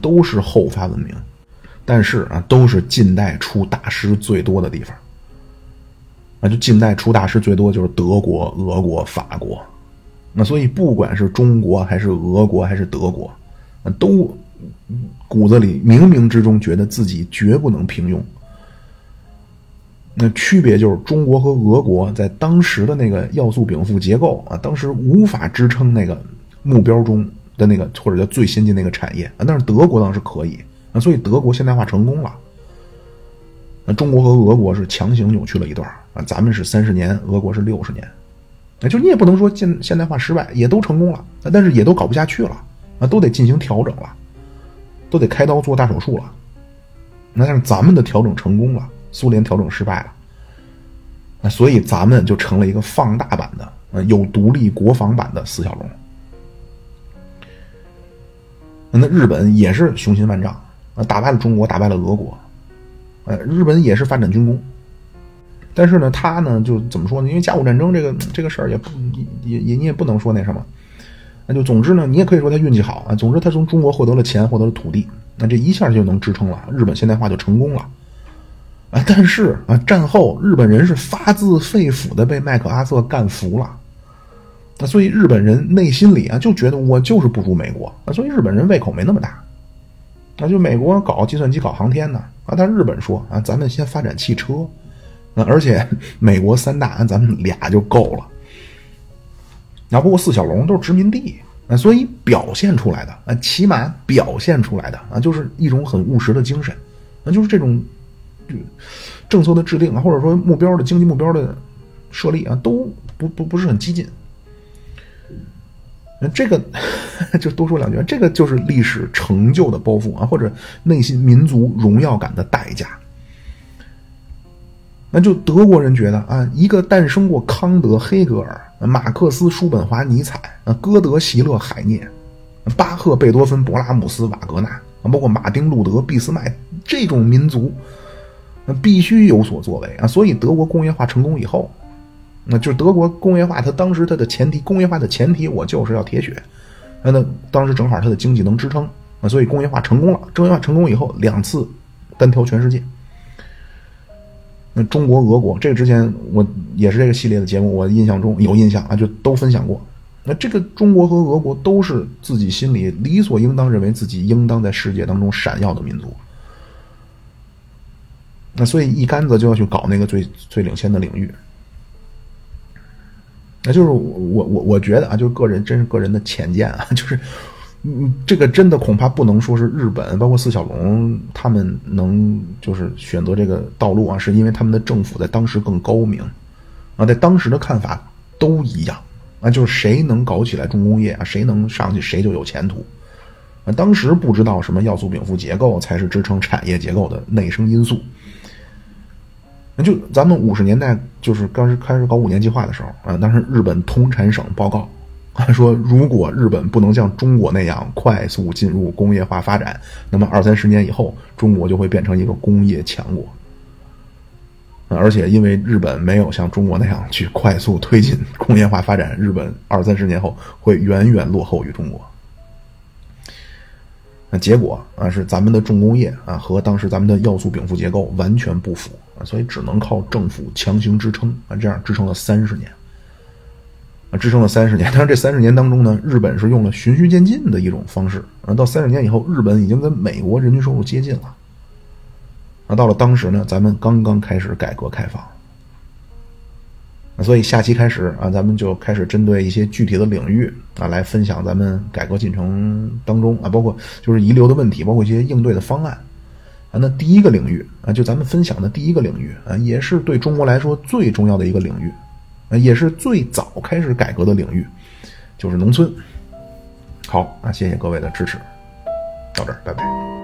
都是后发文明，但是啊，都是近代出大师最多的地方。啊，就近代出大师最多就是德国、俄国、法国。那所以，不管是中国还是俄国还是德国，都骨子里冥冥之中觉得自己绝不能平庸。那区别就是中国和俄国在当时的那个要素禀赋结构啊，当时无法支撑那个目标中的那个或者叫最先进那个产业啊，但是德国当时可以啊，所以德国现代化成功了。那中国和俄国是强行扭曲了一段啊，咱们是三十年，俄国是六十年。那就你也不能说现现代化失败，也都成功了，但是也都搞不下去了啊，都得进行调整了，都得开刀做大手术了。那但是咱们的调整成功了，苏联调整失败了，那所以咱们就成了一个放大版的，呃，有独立国防版的四小龙。那日本也是雄心万丈啊，打败了中国，打败了俄国，呃，日本也是发展军工。但是呢，他呢就怎么说呢？因为甲午战争这个这个事儿也不也也你也不能说那什么，那就总之呢，你也可以说他运气好啊。总之，他从中国获得了钱，获得了土地，那这一下就能支撑了日本现代化就成功了啊。但是啊，战后日本人是发自肺腑的被麦克阿瑟干服了，那所以日本人内心里啊就觉得我就是不如美国啊，所以日本人胃口没那么大。那就美国搞计算机、搞航天呢啊，但日本说啊，咱们先发展汽车。啊，而且 美国三大，咱们俩就够了。那不过四小龙都是殖民地啊，所以表现出来的啊，起码表现出来的啊，就是一种很务实的精神。那就是这种政策的制定啊，或者说目标的经济目标的设立啊，都不不不是很激进。那这个 就多说两句，这个就是历史成就的包袱啊，或者内心民族荣耀感的代价。那就德国人觉得啊，一个诞生过康德、黑格尔、马克思、叔本华、尼采啊，歌德、席勒、海涅、巴赫、贝多芬、勃拉姆斯、瓦格纳啊，包括马丁·路德、俾斯麦这种民族，那必须有所作为啊。所以德国工业化成功以后，那就德国工业化，它当时它的前提，工业化的前提，我就是要铁血。那当时正好它的经济能支撑啊，所以工业化成功了。工业化成功以后，两次单挑全世界。那中国、俄国，这个之前我也是这个系列的节目，我印象中有印象啊，就都分享过。那这个中国和俄国都是自己心里理所应当认为自己应当在世界当中闪耀的民族。那所以一竿子就要去搞那个最最领先的领域。那就是我我我觉得啊，就是个人真是个人的浅见啊，就是。嗯，这个真的恐怕不能说是日本，包括四小龙他们能就是选择这个道路啊，是因为他们的政府在当时更高明啊，在当时的看法都一样啊，就是谁能搞起来重工业啊，谁能上去谁就有前途啊。当时不知道什么要素禀赋结构才是支撑产业结构的内生因素，那就咱们五十年代就是刚是开始搞五年计划的时候啊，当时日本通产省报告。他说：“如果日本不能像中国那样快速进入工业化发展，那么二三十年以后，中国就会变成一个工业强国。而且，因为日本没有像中国那样去快速推进 工业化发展，日本二三十年后会远远落后于中国。那结果啊，是咱们的重工业啊和当时咱们的要素禀赋结构完全不符啊，所以只能靠政府强行支撑啊，这样支撑了三十年。”啊，支撑了三十年，但是这三十年当中呢，日本是用了循序渐进的一种方式。啊，到三十年以后，日本已经跟美国人均收入接近了。啊，到了当时呢，咱们刚刚开始改革开放。所以下期开始啊，咱们就开始针对一些具体的领域啊，来分享咱们改革进程当中啊，包括就是遗留的问题，包括一些应对的方案。啊，那第一个领域啊，就咱们分享的第一个领域啊，也是对中国来说最重要的一个领域。也是最早开始改革的领域，就是农村。好，那谢谢各位的支持，到这儿，拜拜。